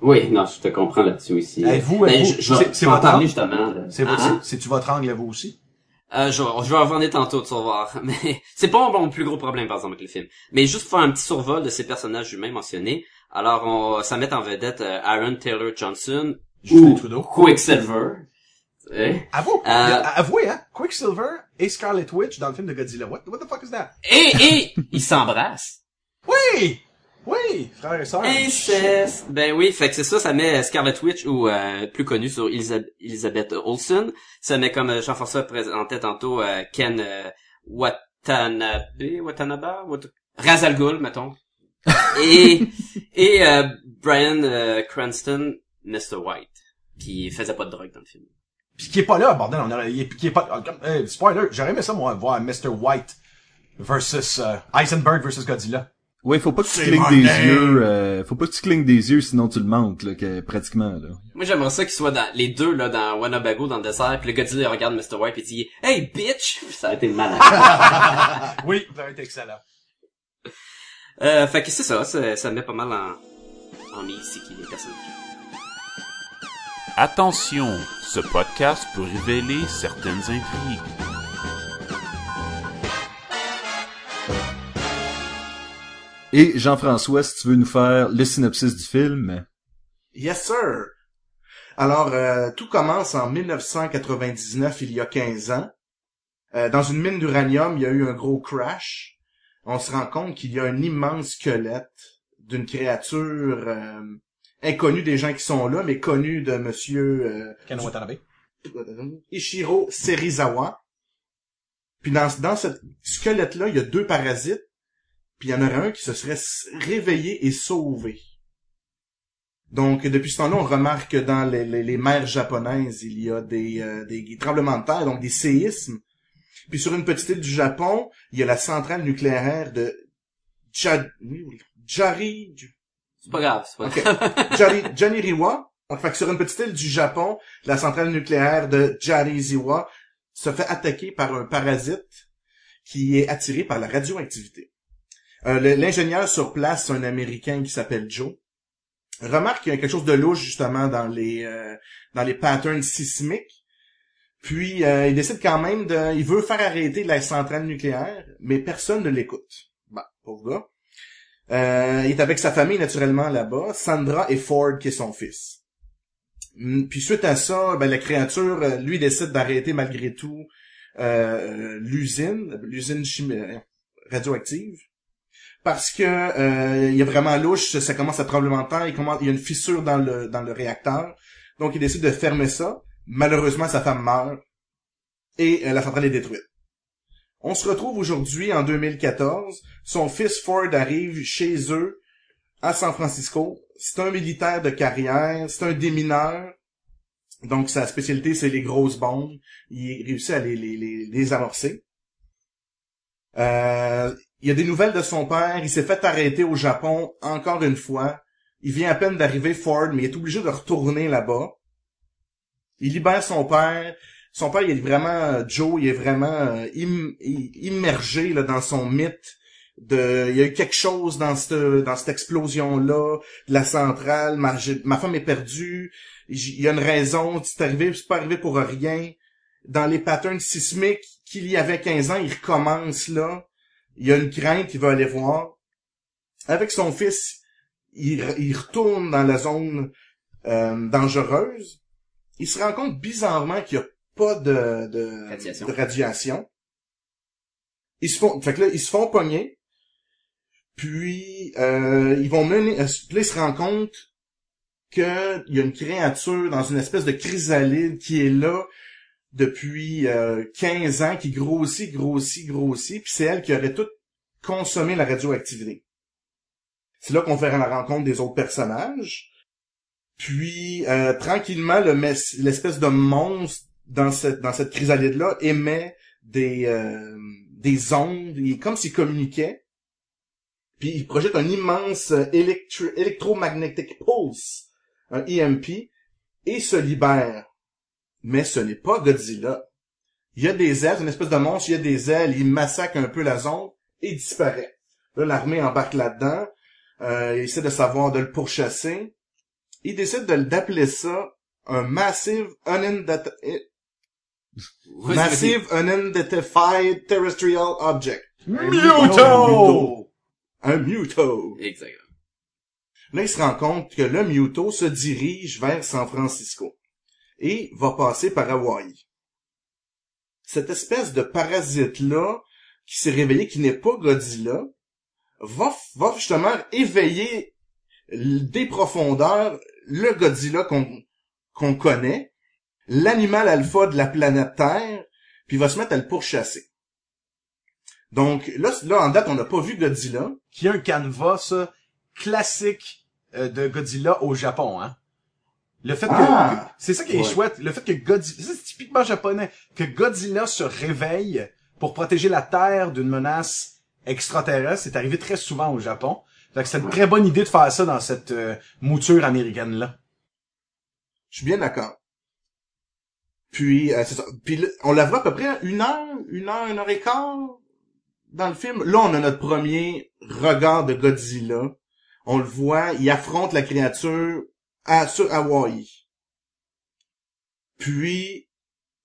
Oui, non, je te comprends là-dessus aussi. Êtes-vous- Ben, vais c'est- votre parler angle? justement. C'est Ah, hein? c'est- c'est-tu votre angle à vous aussi? Euh, je, je vais en revenir tantôt, tu vas voir. Mais c'est pas mon plus gros problème, par exemple, avec le film. Mais juste pour faire un petit survol de ces personnages humains mentionnés. Alors, on, ça met en vedette euh, Aaron Taylor Johnson Justin ou Trudeau. Quicksilver. Eh? Avoue, Euh, avouez, hein, Quicksilver et Scarlet Witch dans le film de Godzilla. What, what the fuck is that? Et, et, ils s'embrassent. Oui! Oui! Frères et sœurs. Inceste. Ben oui, fait que c'est ça, ça met Scarlet Witch ou euh, plus connu sur Elizabeth Olsen. Ça met comme euh, Jean-François présentait tantôt euh, Ken euh, Watanabe, Watanabe, Wat- Razal Ghul, mettons. et et euh, Brian Cranston, Mr. White, qui faisait pas de drogue dans le film. Pis qui est pas là, bordel, on aurait, qui est pas, euh, spoiler, j'aurais aimé ça, moi, voir Mr. White versus, euh, Eisenberg versus Godzilla. Ouais, faut pas que tu clignes des name. yeux, euh, faut pas que tu clignes des yeux sinon tu le manques, là, que, pratiquement, là. Moi j'aimerais ça qu'ils soient dans les deux là dans Wanabago dans le dessert, puis le Godzilla il regarde Mr. White et dit "Hey bitch", ça a été malade. oui, ça aurait été excellent. Euh, fait que c'est ça, ça, ça met pas mal en, en mise c'est qui les personnages. Attention, ce podcast peut révéler certaines intrigues. Et Jean-François, si tu veux nous faire le synopsis du film? Yes, sir. Alors, euh, tout commence en 1999, il y a 15 ans. Euh, dans une mine d'uranium, il y a eu un gros crash. On se rend compte qu'il y a un immense squelette d'une créature euh, inconnue des gens qui sont là, mais connue de monsieur euh, Ken Watanabe. Ishiro Serizawa. Puis dans, dans ce squelette-là, il y a deux parasites. Puis il y en aurait un qui se serait réveillé et sauvé. Donc, depuis ce temps-là, on remarque que dans les, les, les mers japonaises, il y a des, euh, des tremblements de terre, donc des séismes. Puis sur une petite île du Japon, il y a la centrale nucléaire de Jari... C'est pas grave, c'est pas grave. Janiriwa. Donc, fait que sur une petite île du Japon, la centrale nucléaire de Jariziwa se fait attaquer par un parasite qui est attiré par la radioactivité. Euh, L'ingénieur sur place, un Américain qui s'appelle Joe, remarque qu'il y a quelque chose de louche justement dans les euh, dans les patterns sismiques. Puis euh, il décide quand même de, il veut faire arrêter la centrale nucléaire, mais personne ne l'écoute. Bah, pauvre gars. Euh, il est avec sa famille naturellement là-bas, Sandra et Ford qui est son fils. Hum, Puis suite à ça, ben, la créature, euh, lui décide d'arrêter malgré tout euh, l'usine, l'usine euh, radioactive, parce que euh, il y a vraiment louche, ça commence à tremblement de terre, il, il y a une fissure dans le dans le réacteur, donc il décide de fermer ça. Malheureusement, sa femme meurt et euh, la centrale est détruite. On se retrouve aujourd'hui en 2014. Son fils Ford arrive chez eux à San Francisco. C'est un militaire de carrière, c'est un démineur. Donc sa spécialité c'est les grosses bombes. Il réussit à les, les, les, les amorcer. Euh, il y a des nouvelles de son père. Il s'est fait arrêter au Japon encore une fois. Il vient à peine d'arriver Ford, mais il est obligé de retourner là-bas. Il libère son père. Son père, il est vraiment euh, Joe, il est vraiment euh, immergé là, dans son mythe. De, il y a eu quelque chose dans cette dans cette explosion là, de la centrale. Ma, ma femme est perdue. Il y a une raison. C'est arrivé, c'est pas arrivé pour rien. Dans les patterns sismiques qu'il y avait 15 ans, il recommence là. Il y a une crainte, il va aller voir. Avec son fils, il, il retourne dans la zone euh, dangereuse. Il se rend compte bizarrement qu'il n'y a pas de, de, Radiation. de radiation. Ils se font, fait que là, ils se font pogner. Puis, euh, ils vont mener, puis là, ils se rendent compte qu'il y a une créature dans une espèce de chrysalide qui est là depuis euh, 15 ans, qui grossit, grossit, grossit, puis c'est elle qui aurait tout consommé la radioactivité. C'est là qu'on fait la rencontre des autres personnages. Puis, euh, tranquillement, l'espèce de monstre dans cette, dans cette chrysalide-là émet des, euh, des ondes, comme s'il communiquait. Puis il projette un immense euh, electro- electromagnetic pulse, un EMP, et se libère. Mais ce n'est pas Godzilla. Il y a des ailes, une espèce de monstre, il y a des ailes, il massacre un peu la zone et disparaît. Là, l'armée embarque là-dedans, euh, il essaie de savoir de le pourchasser. Il décide de d'appeler ça un Massive Unidentified Oui, Massive Unidentified Terrestrial Object. Muto! Un Muto. Exactement. Là, il se rend compte que le Muto se dirige vers San Francisco et va passer par Hawaï. Cette espèce de parasite-là, qui s'est réveillé, qui n'est pas Godzilla, va, va justement éveiller des profondeurs le Godzilla qu'on qu'on connaît, l'animal alpha de la planète Terre, puis va se mettre à le pourchasser. Donc là, là en date, on n'a pas vu Godzilla. Qui est un canevas euh, classique euh, de Godzilla au Japon, hein. Le fait que, Ah! c'est ça qui est Ouais. chouette, le fait que Godzilla, c'est typiquement japonais, que Godzilla se réveille pour protéger la Terre d'une menace extraterrestre, c'est arrivé très souvent au Japon. Fait que c'est une très bonne idée de faire ça dans cette euh, mouture américaine-là. Je suis bien d'accord. Puis, euh, c'est ça. Puis on la voit à peu près une heure, une heure, une heure et quart dans le film. Là, on a notre premier regard de Godzilla. On le voit, il affronte la créature à, sur Hawaï. Puis,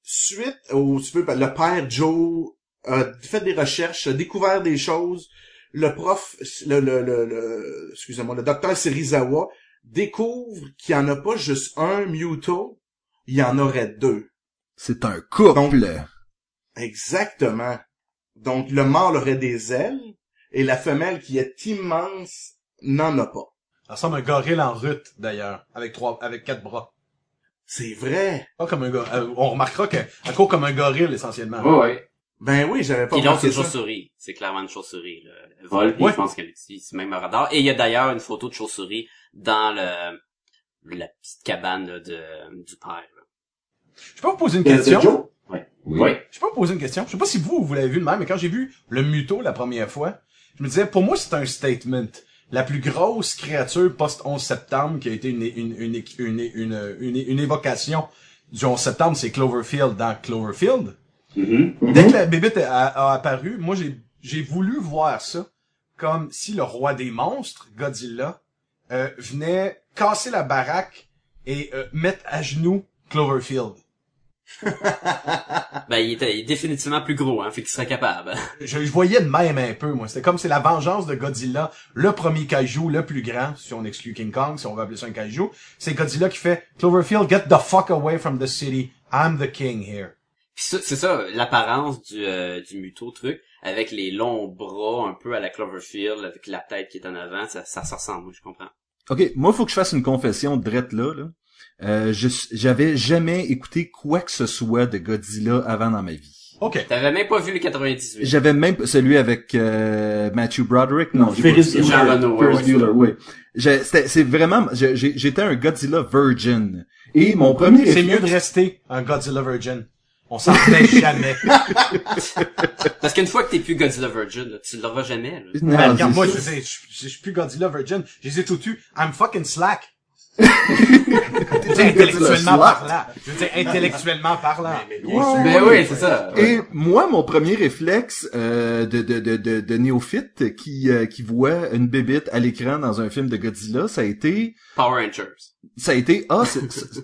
suite au, le père Joe a fait des recherches, a découvert des choses. Le prof, le, le, le, le- excusez-moi, le docteur Serizawa découvre qu'il y en a pas juste un Muto, il y en aurait deux. C'est un couple. Donc- Exactement. Donc, le mâle aurait des ailes, et la femelle, qui est immense, n'en a pas. Ça ressemble à un gorille en rut, d'ailleurs, avec trois, avec quatre bras. C'est vrai. Pas comme un gor- euh, on remarquera qu'elle court comme un gorille, essentiellement. Ouais, ouais. Ben oui, j'avais pas Puis l'autre, c'est chauve-souris. C'est clairement une chauve-souris. là. Elle vole, puis Ouais. je pense qu'elle utilise même un radar. Et il y a d'ailleurs une photo de chauve-souris dans le la petite cabane là, de, du père. là. Je peux vous poser une question? Oui. Oui. Je peux vous poser une question? Je sais pas si vous, vous l'avez vu de même, mais quand j'ai vu le Muto la première fois, je me disais, pour moi, c'est un statement. La plus grosse créature post-11 septembre qui a été une, une, une, une, une, évocation du 11 septembre, c'est Cloverfield dans Cloverfield. Dès que la bébête a, a apparu, moi, j'ai, j'ai voulu voir ça comme si le roi des monstres, Godzilla, euh, venait casser la baraque et euh, mettre à genoux Cloverfield. Ben, il était il est définitivement plus gros, hein, fait qu'il serait capable. je, je voyais de même un peu, moi. C'était comme c'est la vengeance de Godzilla, le premier kaiju, le plus grand, si on exclut King Kong, si on veut appeler ça un kaiju. C'est Godzilla qui fait Cloverfield, get the fuck away from the city. I'm the king here. Puis c'est ça, l'apparence du, euh, du muto truc, avec les longs bras un peu à la Cloverfield, avec la tête qui est en avant, ça, ça se ressemble, moi, je comprends. OK, moi, faut que je fasse une confession drette là. là. Euh, je j'avais jamais écouté quoi que ce soit de Godzilla avant dans ma vie. OK. T'avais même pas vu le 98. J'avais même pas- celui avec euh, Matthew Broderick. Non, j'ai pas Ferris Bueller, oui. J'ai- c'était- C'est vraiment, j'ai- j'ai- j'étais un Godzilla virgin. Et mon premier C'est réflexe- mieux de rester un Godzilla virgin. On s'en fait jamais. Parce qu'une fois que t'es plus Godzilla Virgin, là, tu l'auras jamais. Là. Non, Ben, regarde, moi, je, je suis plus Godzilla virgin. Je les ai tout tués. I'm fucking slack. Veux intellectuellement parlant. Je veux dire, intellectuellement parlant. Ouais. oui, c'est ça. Et moi, mon premier réflexe euh, de, de, de, de, de néophyte qui, euh, qui voit une bébite à l'écran dans un film de Godzilla, ça a été, Power Rangers. ça a été, ah,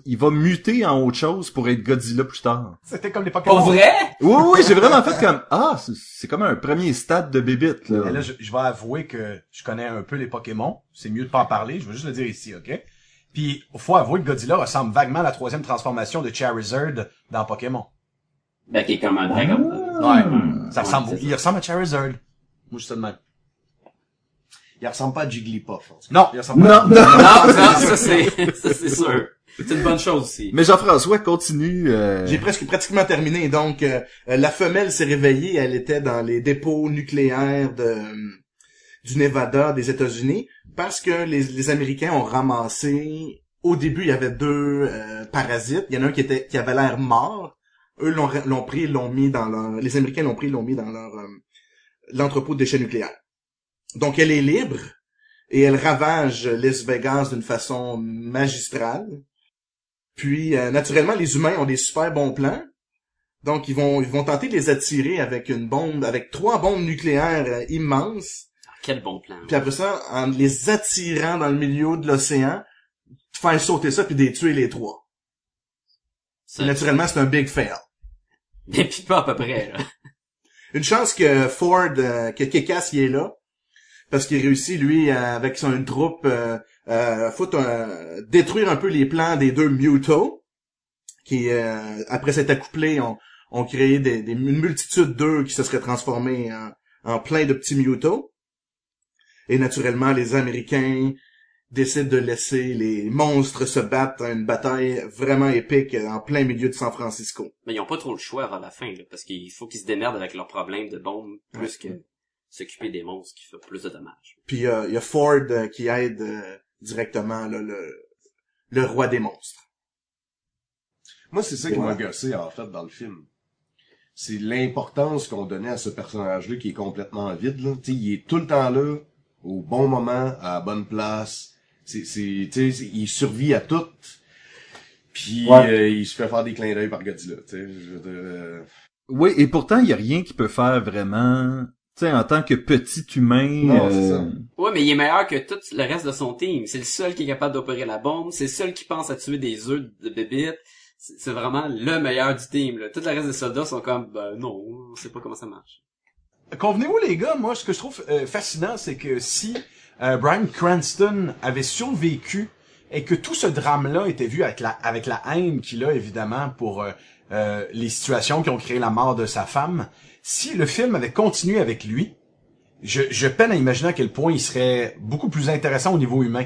il va muter en autre chose pour être Godzilla plus tard. C'était comme les Pokémon. Pas vrai? Oui, oui, oui, j'ai vraiment fait comme, ah, c'est- c'est comme un premier stade de bébite, là. Et là, je, je vais avouer que je connais un peu les Pokémon. C'est mieux de pas en parler. Je vais juste le dire ici, OK? Puis, faut avouer que Godzilla ressemble vaguement à la troisième transformation de Charizard dans Pokémon. Ben, qui est comme un dragon. Ouais. Ça Ouais, ressemble, il ressemble à Charizard. Moi, je suis de même. Il ressemble pas à Jigglypuff. Non, il ressemble Non, pas. non. Non, ça, ça c'est, ça c'est sûr. C'est une bonne chose aussi. Mais Jean-François continue. euh, J'ai presque pratiquement terminé. Donc, euh, euh, la femelle s'est réveillée. Elle était dans les dépôts nucléaires de du Nevada des États-Unis parce que les, les Américains ont ramassé. Au début, il y avait deux euh, parasites. Il y en a un qui avait l'air mort. Eux l'ont l'ont pris, l'ont mis dans leur. Les Américains l'ont pris, l'ont mis dans leur euh, l'entrepôt de déchets nucléaires. Donc, elle est libre et elle ravage Las Vegas d'une façon magistrale. Puis, euh, naturellement, les humains ont des super bons plans. Donc, ils vont, ils vont tenter de les attirer avec une bombe, avec trois bombes nucléaires euh, immenses. Quel bon plan. Puis après ça, en les attirant dans le milieu de l'océan, faire sauter ça puis les tuer les trois. Ça- naturellement, c'est un big fail. Mais puis pas à peu près, là. Une chance que Ford, euh, que Kekas y est là, parce qu'il réussit, lui, euh, avec son troupe, euh, euh, foutre un- détruire un peu les plans des deux Muto, qui, euh, après s'être accouplés, ont, ont créé des, des- une multitude d'eux qui se seraient transformés en, en plein de petits Muto. Et naturellement, les Américains décident de laisser les monstres se battre à une bataille vraiment épique en plein milieu de San Francisco. Mais ils ont pas trop le choix avant la fin, là, parce qu'il faut qu'ils se démerdent avec leurs problèmes de bombes, plus que s'occuper des monstres qui font plus de dommages. Puis euh, il y a Ford euh, qui aide euh, directement là, le, le roi des monstres. Moi, c'est ça qui m'a gossé, en fait, dans le film. C'est l'importance qu'on donnait à ce personnage-là qui est complètement vide, là. Tu sais, il est tout le temps là, au bon moment, à la bonne place. C'est, c'est, tu sais, c'est- il survit à tout. Puis, Ouais. euh, il se fait faire des clins d'œil par Godzilla, tu sais. je veux dire, euh, Oui, et pourtant, il y a rien qui peut faire vraiment, tu sais, en tant que petit humain. Non, c'est euh, Ouais, mais il est meilleur que tout le reste de son team. C'est le seul qui est capable d'opérer la bombe. C'est le seul qui pense à tuer des œufs de bébites. C'est c'est vraiment le meilleur du team, là. Tout le reste des soldats sont comme, ben non, on sait pas comment ça marche. Convenez-vous, les gars, moi, ce que je trouve euh, fascinant, c'est que si euh, Brian Cranston avait survécu et que tout ce drame-là était vu avec la, avec la haine qu'il a, évidemment, pour euh, euh, les situations qui ont créé la mort de sa femme, si le film avait continué avec lui, je, je peine à imaginer à quel point il serait beaucoup plus intéressant au niveau humain.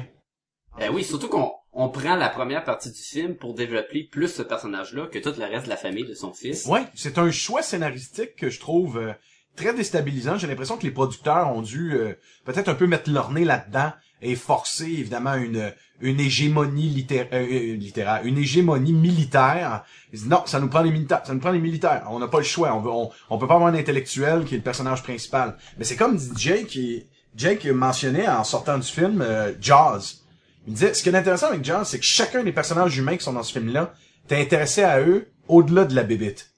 Eh oui, surtout qu'on on prend la première partie du film pour développer plus ce personnage-là que tout le reste de la famille de son fils. Ouais, c'est un choix scénaristique que je trouve euh, très déstabilisant. J'ai l'impression que les producteurs ont dû euh, peut-être un peu mettre leur nez là-dedans et forcer évidemment une une hégémonie littéraire, euh, littéraire, une hégémonie militaire. Ils disent non, ça nous prend les militaires, ça nous prend les militaires. On n'a pas le choix. On veut, peut pas avoir un intellectuel qui est le personnage principal. Mais c'est comme dit Jake, qui, Jake mentionnait en sortant du film euh, Jaws. Il me disait, ce qui est intéressant avec Jaws, c'est que chacun des personnages humains qui sont dans ce film-là, t'es intéressé à eux au-delà de la bébite.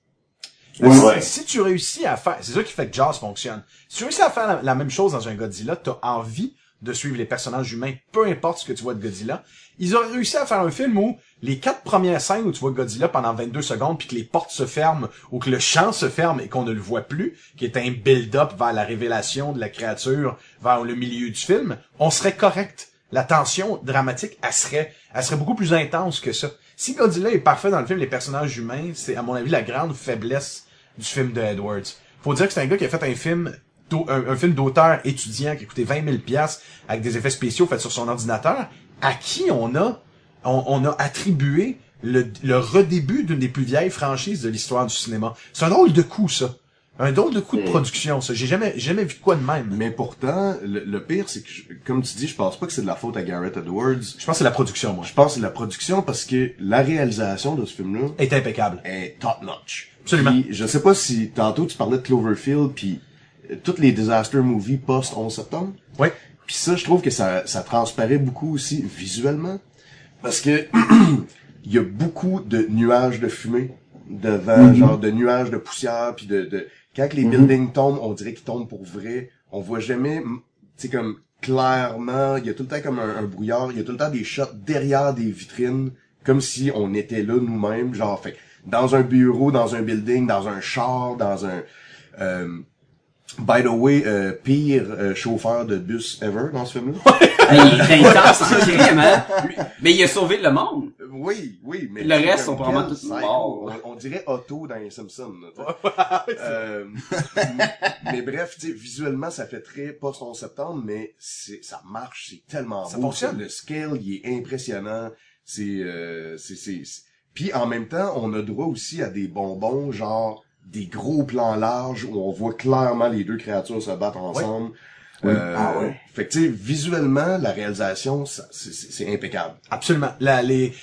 Ouais, si, si tu réussis à faire, c'est ça qui fait que Jaws fonctionne. Si tu réussis à faire la, la même chose dans un Godzilla, t'as envie de suivre les personnages humains, peu importe ce que tu vois de Godzilla. Ils auraient réussi à faire un film où les quatre premières scènes où tu vois Godzilla pendant 22 secondes puis que les portes se ferment ou que le champ se ferme et qu'on ne le voit plus, qui est un build-up vers la révélation de la créature vers le milieu du film, on serait correct. La tension dramatique, elle serait, elle serait beaucoup plus intense que ça. Si Godzilla est parfait dans le film, les personnages humains, c'est à mon avis la grande faiblesse du film de Edwards. Faut dire que c'est un gars qui a fait un film un, film d'auteur étudiant qui a coûté 20 000 piastres avec des effets spéciaux faits sur son ordinateur, à qui on a on, on a attribué le, le redébut d'une des plus vieilles franchises de l'histoire du cinéma. C'est un drôle de coup, ça. Un drôle de coup de production, ça. J'ai jamais, jamais vu de quoi de même. Mais pourtant, le, le pire, c'est que, je- comme tu dis, je pense pas que c'est de la faute à Garrett Edwards. Je pense que c'est la production, moi. Je pense que c'est de la production parce que la réalisation de ce film-là Est impeccable. est top notch. Absolument. Puis, je sais pas si tantôt tu parlais de Cloverfield puis euh, toutes les disaster movies post 11 septembre. Ouais. Puis ça, je trouve que ça, ça transparaît beaucoup aussi visuellement parce que il y a beaucoup de nuages de fumée devant, genre de nuages de poussière puis de, de quand les buildings tombent, on dirait qu'ils tombent pour vrai. On voit jamais, tu sais comme clairement, il y a tout le temps comme un, un brouillard, il y a tout le temps des shots derrière des vitrines comme si on était là nous-mêmes, genre fait dans un bureau, dans un building, dans un char, dans un euh, By the way, euh, pire euh, chauffeur de bus ever dans ce film-là. il est intense en crime, hein? Lui- Mais il a sauvé le monde. Euh, Oui, oui, mais... Le reste sont probablement tous morts. On, on dirait Otto dans les Simpsons. là. Euh, mais- mais bref, visuellement, ça fait très post 11 septembre, mais ça marche, c'est tellement Ça beau. fonctionne. Le scale, il est impressionnant. C'est, euh, c'est, c'est, c'est- Puis en même temps, on a droit aussi à des bonbons, genre des gros plans larges où on voit clairement les deux créatures se battre ensemble. Euh, Ah ouais. Fait que tu sais, visuellement, la réalisation, c'est, c'est- c'est impeccable. Absolument. La, les,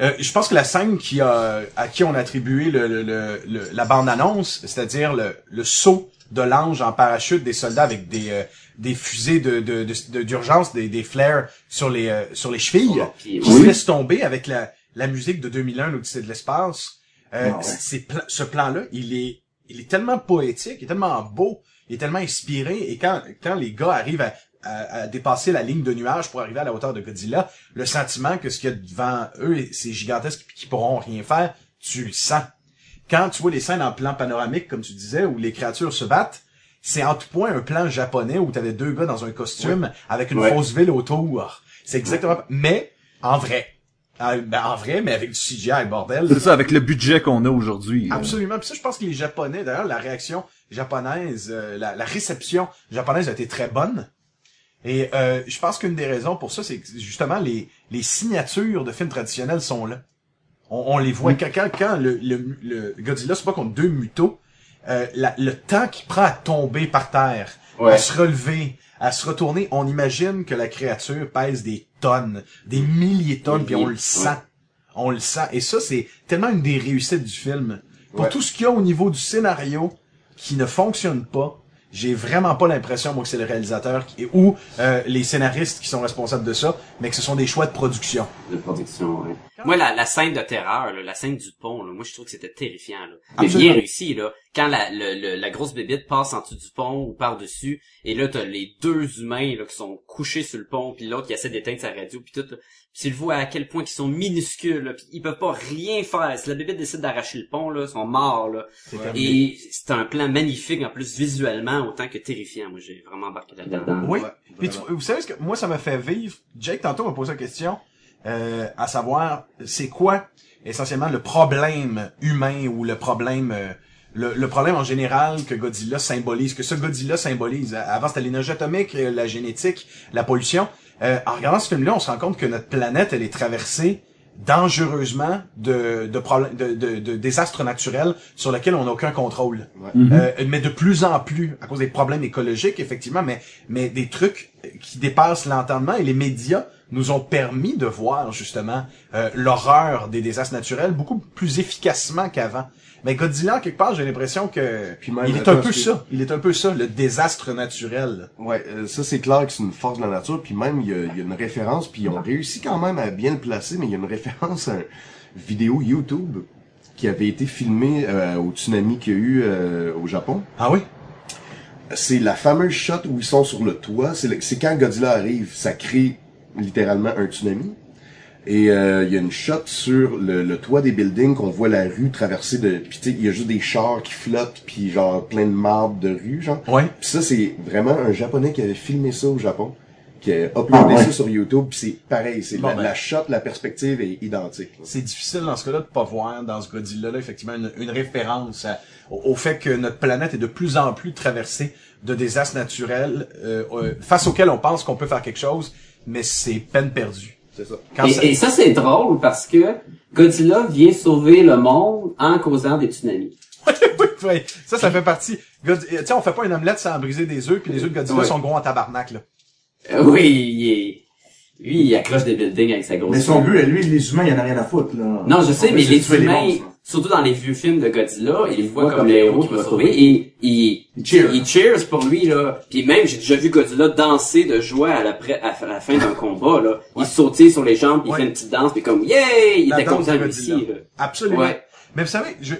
euh, je pense que la scène qui a, à qui on a attribué le, le, le- le- la bande-annonce, c'est-à-dire le, le saut de l'ange en parachute des soldats avec des, euh, des fusées de, de, de- de- d'urgence, des, des flares sur les, euh, sur les chevilles, qui oui. se laissent tomber avec la, la musique de 2001, l'Odyssée de l'espace. Euh, Ah ouais. c'est pla- ce plan-là, il est, il est tellement poétique, il est tellement beau, il est tellement inspiré, et quand, quand les gars arrivent à, à, à dépasser la ligne de nuage pour arriver à la hauteur de Godzilla, le sentiment que ce qu'il y a devant eux, c'est gigantesque qu'ils pourront rien faire, tu le sens. Quand tu vois les scènes en plan panoramique, comme tu disais, où les créatures se battent, c'est en tout point un plan japonais où t'avais deux gars dans un costume avec une Ouais. fausse ville autour. C'est exactement, mais en vrai. Ah, ben, en vrai, mais avec du CGI, bordel. C'est ça, avec le budget qu'on a aujourd'hui. Absolument. Puis ça, je pense que les Japonais, d'ailleurs, la réaction japonaise, euh, la, la réception japonaise a été très bonne. Et euh, je pense qu'une des raisons pour ça, c'est que justement les, les signatures de films traditionnels sont là. On, on les voit quand, quand, quand le, le, le Godzilla se bat contre deux mutos, euh, la- le temps qu'il prend à tomber par terre, Ouais. à se relever, à se retourner, on imagine que la créature pèse des tonnes, des milliers de tonnes, puis on le sent. On le sent. Et ça, c'est tellement une des réussites du film. Pour Ouais. tout ce qu'il y a au niveau du scénario qui ne fonctionne pas, j'ai vraiment pas l'impression, moi, que c'est le réalisateur qui, ou euh, les scénaristes qui sont responsables de ça, mais que ce sont des choix de production. de production, ouais. Moi, la, la scène de terreur, là, la scène du pont, là, moi, je trouve que c'était terrifiant. Là. Mais bien réussi, là. Quand la, le- le- la grosse bébite passe en dessous du pont ou par-dessus, et là, t'as les deux humains là, qui sont couchés sur le pont, puis l'autre qui essaie d'éteindre sa radio, puis tout. Puis tu le vois à quel point ils sont minuscules, là, puis ils peuvent pas rien faire. Si la bébite décide d'arracher le pont, là, ils sont morts. Là. Et c'est un plan magnifique, en plus, visuellement, autant que terrifiant. Moi, j'ai vraiment embarqué là-dedans. Oui. Ouais, Puis tu- vous savez ce que moi ça m'a fait vivre. Jake tantôt m'a posé la question, euh, à savoir c'est quoi essentiellement le problème humain ou le problème euh, le, le problème en général que Godzilla symbolise, que ce Godzilla symbolise. Avant c'était l'énergie atomique, euh, la génétique, la pollution. Euh, en regardant ce film-là, on se rend compte que notre planète elle est traversée dangereusement de de problèmes de, de, de désastres naturels sur lesquels on n'a aucun contrôle. Ouais. Euh, mais de plus en plus à cause des problèmes écologiques effectivement, mais mais des trucs qui dépassent l'entendement et les médias nous ont permis de voir justement euh, l'horreur des désastres naturels beaucoup plus efficacement qu'avant. Mais Godzilla quelque part, j'ai l'impression que Puis même, il est un peu ça, il est un peu ça le désastre naturel. Ouais, euh, ça c'est clair que c'est une force de la nature, puis même il y a, il y a une référence, puis ils ont réussi quand même à bien le placer, mais il y a une référence à une vidéo YouTube qui avait été filmée euh, au tsunami qu'il y a eu euh, au Japon. Ah oui? C'est la fameuse shot où ils sont sur le toit, c'est quand Godzilla arrive, ça crée littéralement un tsunami. Et euh, il y a une shot sur le, le toit des buildings qu'on voit la rue traversée de... Puis tu sais, il y a juste des chars qui flottent, puis genre plein de marbre de rue, genre. Ouais. Puis ça, c'est vraiment un Japonais qui avait filmé ça au Japon, qui a uploadé ça sur YouTube, puis c'est pareil, c'est Bon, la, ben. la shot, la perspective est identique. c'est difficile dans ce cas-là de pas voir dans ce Godzilla là effectivement une, une référence à- au, au fait que notre planète est de plus en plus traversée de désastres naturels euh, euh, face auxquels on pense qu'on peut faire quelque chose, mais c'est peine perdue. C'est ça. Quand ça- Et, et ça, c'est drôle parce que Godzilla vient sauver le monde en causant des tsunamis. oui, oui, ça, ça fait partie. God- Tu sais, on fait pas une omelette sans briser des œufs, puis les œufs de Godzilla Ouais. sont gros en tabarnak, là. Euh, oui, il est... Lui, il accroche des buildings avec sa grosse... Mais son but, lui, les humains, il y en a rien à foutre, là. Non, je sais, mais les humains, monstres. Surtout dans les vieux films de Godzilla, voient voient comme le héros qui va sauver et il, Il cheer. il cheers pour lui, là. Puis même, j'ai déjà vu Godzilla danser de joie à la, pré- à la fin d'un combat, là. Il sautait sur les jambes, il Ouais. fait une petite danse, puis comme, yeah! Il La était content lui aussi. Absolument. Ouais. Mais vous savez, je,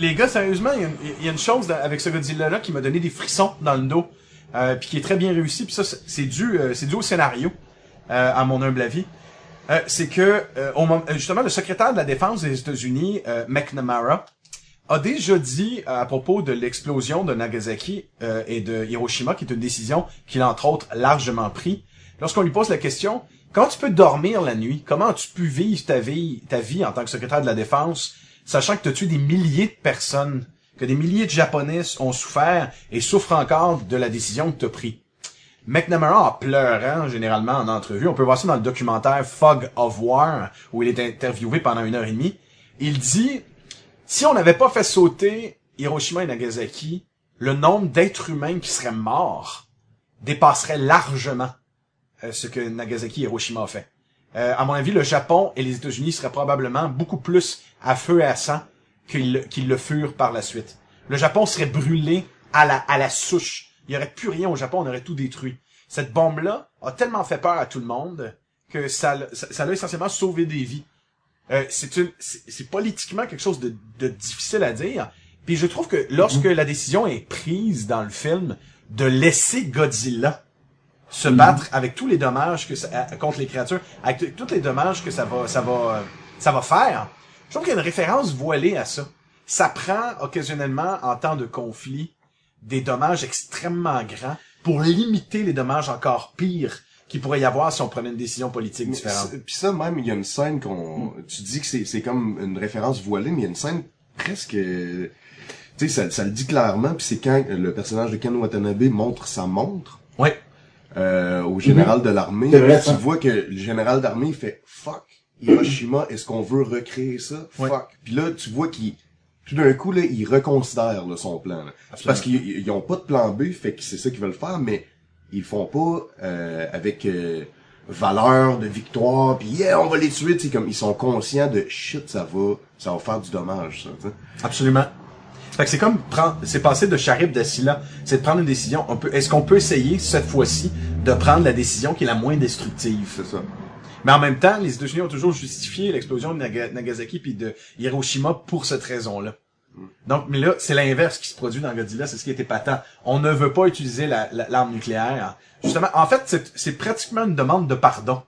les- gars, sérieusement, il y a une, il y a une chose avec ce Godzilla-là qui m'a donné des frissons dans le dos, euh, puis qui est très bien réussi. Puis ça, c'est c'est dû, euh, c'est dû au scénario, euh, à mon humble avis. Euh, c'est que euh, au moment- justement le secrétaire de la défense des États-Unis, euh, McNamara, a déjà dit euh, à propos de l'explosion de Nagasaki euh, et de Hiroshima, qui est une décision qu'il a entre autres largement pris. Lorsqu'on lui pose la question, comment tu peux dormir la nuit? Comment as-tu pu vivre ta vie, ta vie en tant que secrétaire de la défense, sachant que tu as tué des milliers de personnes, que des milliers de Japonais ont souffert et souffrent encore de la décision que tu as prise? McNamara en pleurant généralement en entrevue. On peut voir ça dans le documentaire Fog of War où il est interviewé pendant une heure et demie. Il dit si on n'avait pas fait sauter Hiroshima et Nagasaki, le nombre d'êtres humains qui seraient morts dépasserait largement euh, ce que Nagasaki et Hiroshima ont fait. Euh, à mon avis, le Japon et les États-Unis seraient probablement beaucoup plus à feu et à sang qu'ils le- furent par la suite. Le Japon serait brûlé à la souche. Il y aurait plus rien au Japon, on aurait tout détruit. Cette bombe-là a tellement fait peur à tout le monde que ça, l'a- ça, ça a essentiellement sauvé des vies. Euh, c'est une, c'est c'est politiquement quelque chose de, de difficile à dire. Puis je trouve que lorsque la décision est prise dans le film de laisser Godzilla se battre avec tous les dommages que ça, contre les créatures, avec tous les dommages que ça va, ça va, ça va faire, je trouve qu'il y a une référence voilée à ça. Ça prend occasionnellement en temps de conflit des dommages extrêmement grands pour limiter les dommages encore pires qu'il pourrait y avoir si on prenait une décision politique différente. Puis ça, même, il y a une scène qu'on... Tu dis que c'est c'est comme une référence voilée, mais il y a une scène presque... Tu sais, ça, ça le dit clairement, puis c'est quand le personnage de Ken Watanabe montre sa montre Ouais. euh, au général de l'armée. C'est vrai, Tu vois que le général d'armée il fait « Fuck, Hiroshima, est-ce qu'on veut recréer ça? Ouais. Fuck. » Puis là, tu vois qu'il... Tout d'un coup, là, il reconsidère là, son plan. C'est parce qu'ils ils ont pas de plan B, fait que c'est ça qu'ils veulent faire, mais ils le font pas euh, avec euh, valeur de victoire, puis yeah, on va les tuer, tu sais, comme ils sont conscients de shit, ça va, ça va faire du dommage, ça. Absolument. Fait que c'est comme prendre, c'est passer de Charib d'Assila, c'est de prendre une décision. On peut, est-ce qu'on peut essayer cette fois-ci de prendre la décision qui est la moins destructive? C'est ça. Mais en même temps, les États-Unis ont toujours justifié l'explosion de Naga- Nagasaki puis de Hiroshima pour cette raison-là. Donc, mais là, c'est l'inverse qui se produit dans Godzilla, c'est ce qui était patent. On ne veut pas utiliser la- la- l'arme nucléaire. Justement, en fait, c'est, pratiquement une demande de pardon.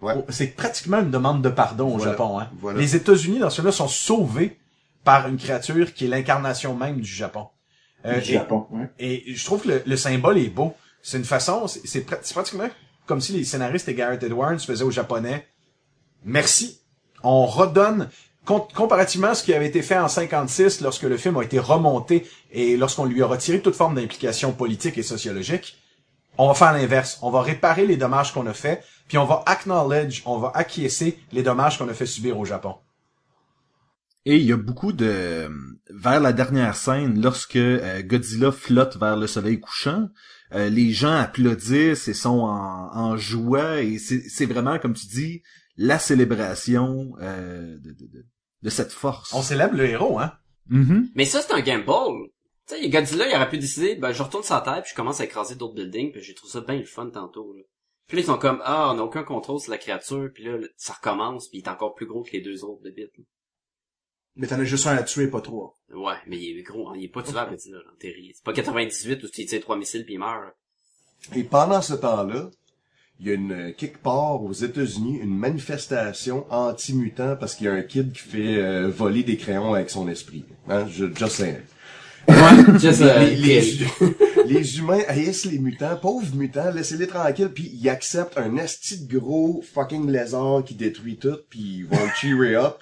Ouais. Oh, C'est pratiquement une demde de pardon au Voilà. Japon. Hein. Voilà. Les États-Unis, dans cela, sont sauvés par une créature qui est l'incarnation même du Japon. Euh, Du et- Japon, ouais. et je trouve que le, le symbole est beau. C'est une façon, c'est c'est prat- c'est pratiquement comme si les scénaristes et Garrett Edwards faisaient aux Japonais. Merci. On redonne, comparativement à ce qui avait été fait en 56 lorsque le film a été remonté et lorsqu'on lui a retiré toute forme d'implication politique et sociologique, on va faire l'inverse. On va réparer les dommages qu'on a fait puis on va acknowledge, on va acquiescer les dommages qu'on a fait subir au Japon. Et il y a beaucoup de... Vers la dernière scène, lorsque euh, Godzilla flotte vers le soleil couchant, euh, les gens applaudissent et sont en, joie, et c'est c'est vraiment, comme tu dis, la célébration euh, de, de, de, cette force. On célèbre le héros, hein? Mhm. Mais ça, c'est un gamble. Tu sais, Godzilla, il aurait pu décider, ben, je retourne sur la Terre, puis je commence à écraser d'autres buildings, puis j'ai trouvé ça bien le fun tantôt, là. Puis là, ils sont comme, ah, on n'a aucun contrôle sur la créature, puis là, ça recommence, puis il est encore plus gros que les deux autres de. Mais t'en as juste un à tuer, pas trois. Ouais, mais il est gros, hein, il est pas tuable, Godzilla, en théorie. C'est pas 98 où tu tires trois missiles puis il meurt. là. Et pendant ce temps-là, il y a une quelque part aux États-Unis une manifestation anti-mutant parce qu'il y a un kid qui fait euh, voler des crayons avec son esprit. Hein, je, just saying. Just, euh, les, les, les humains haïssent les mutants, pauvres mutants, laissez-les tranquilles, puis ils acceptent un esti de gros fucking lézard qui détruit tout, puis ils vont le cheerer up.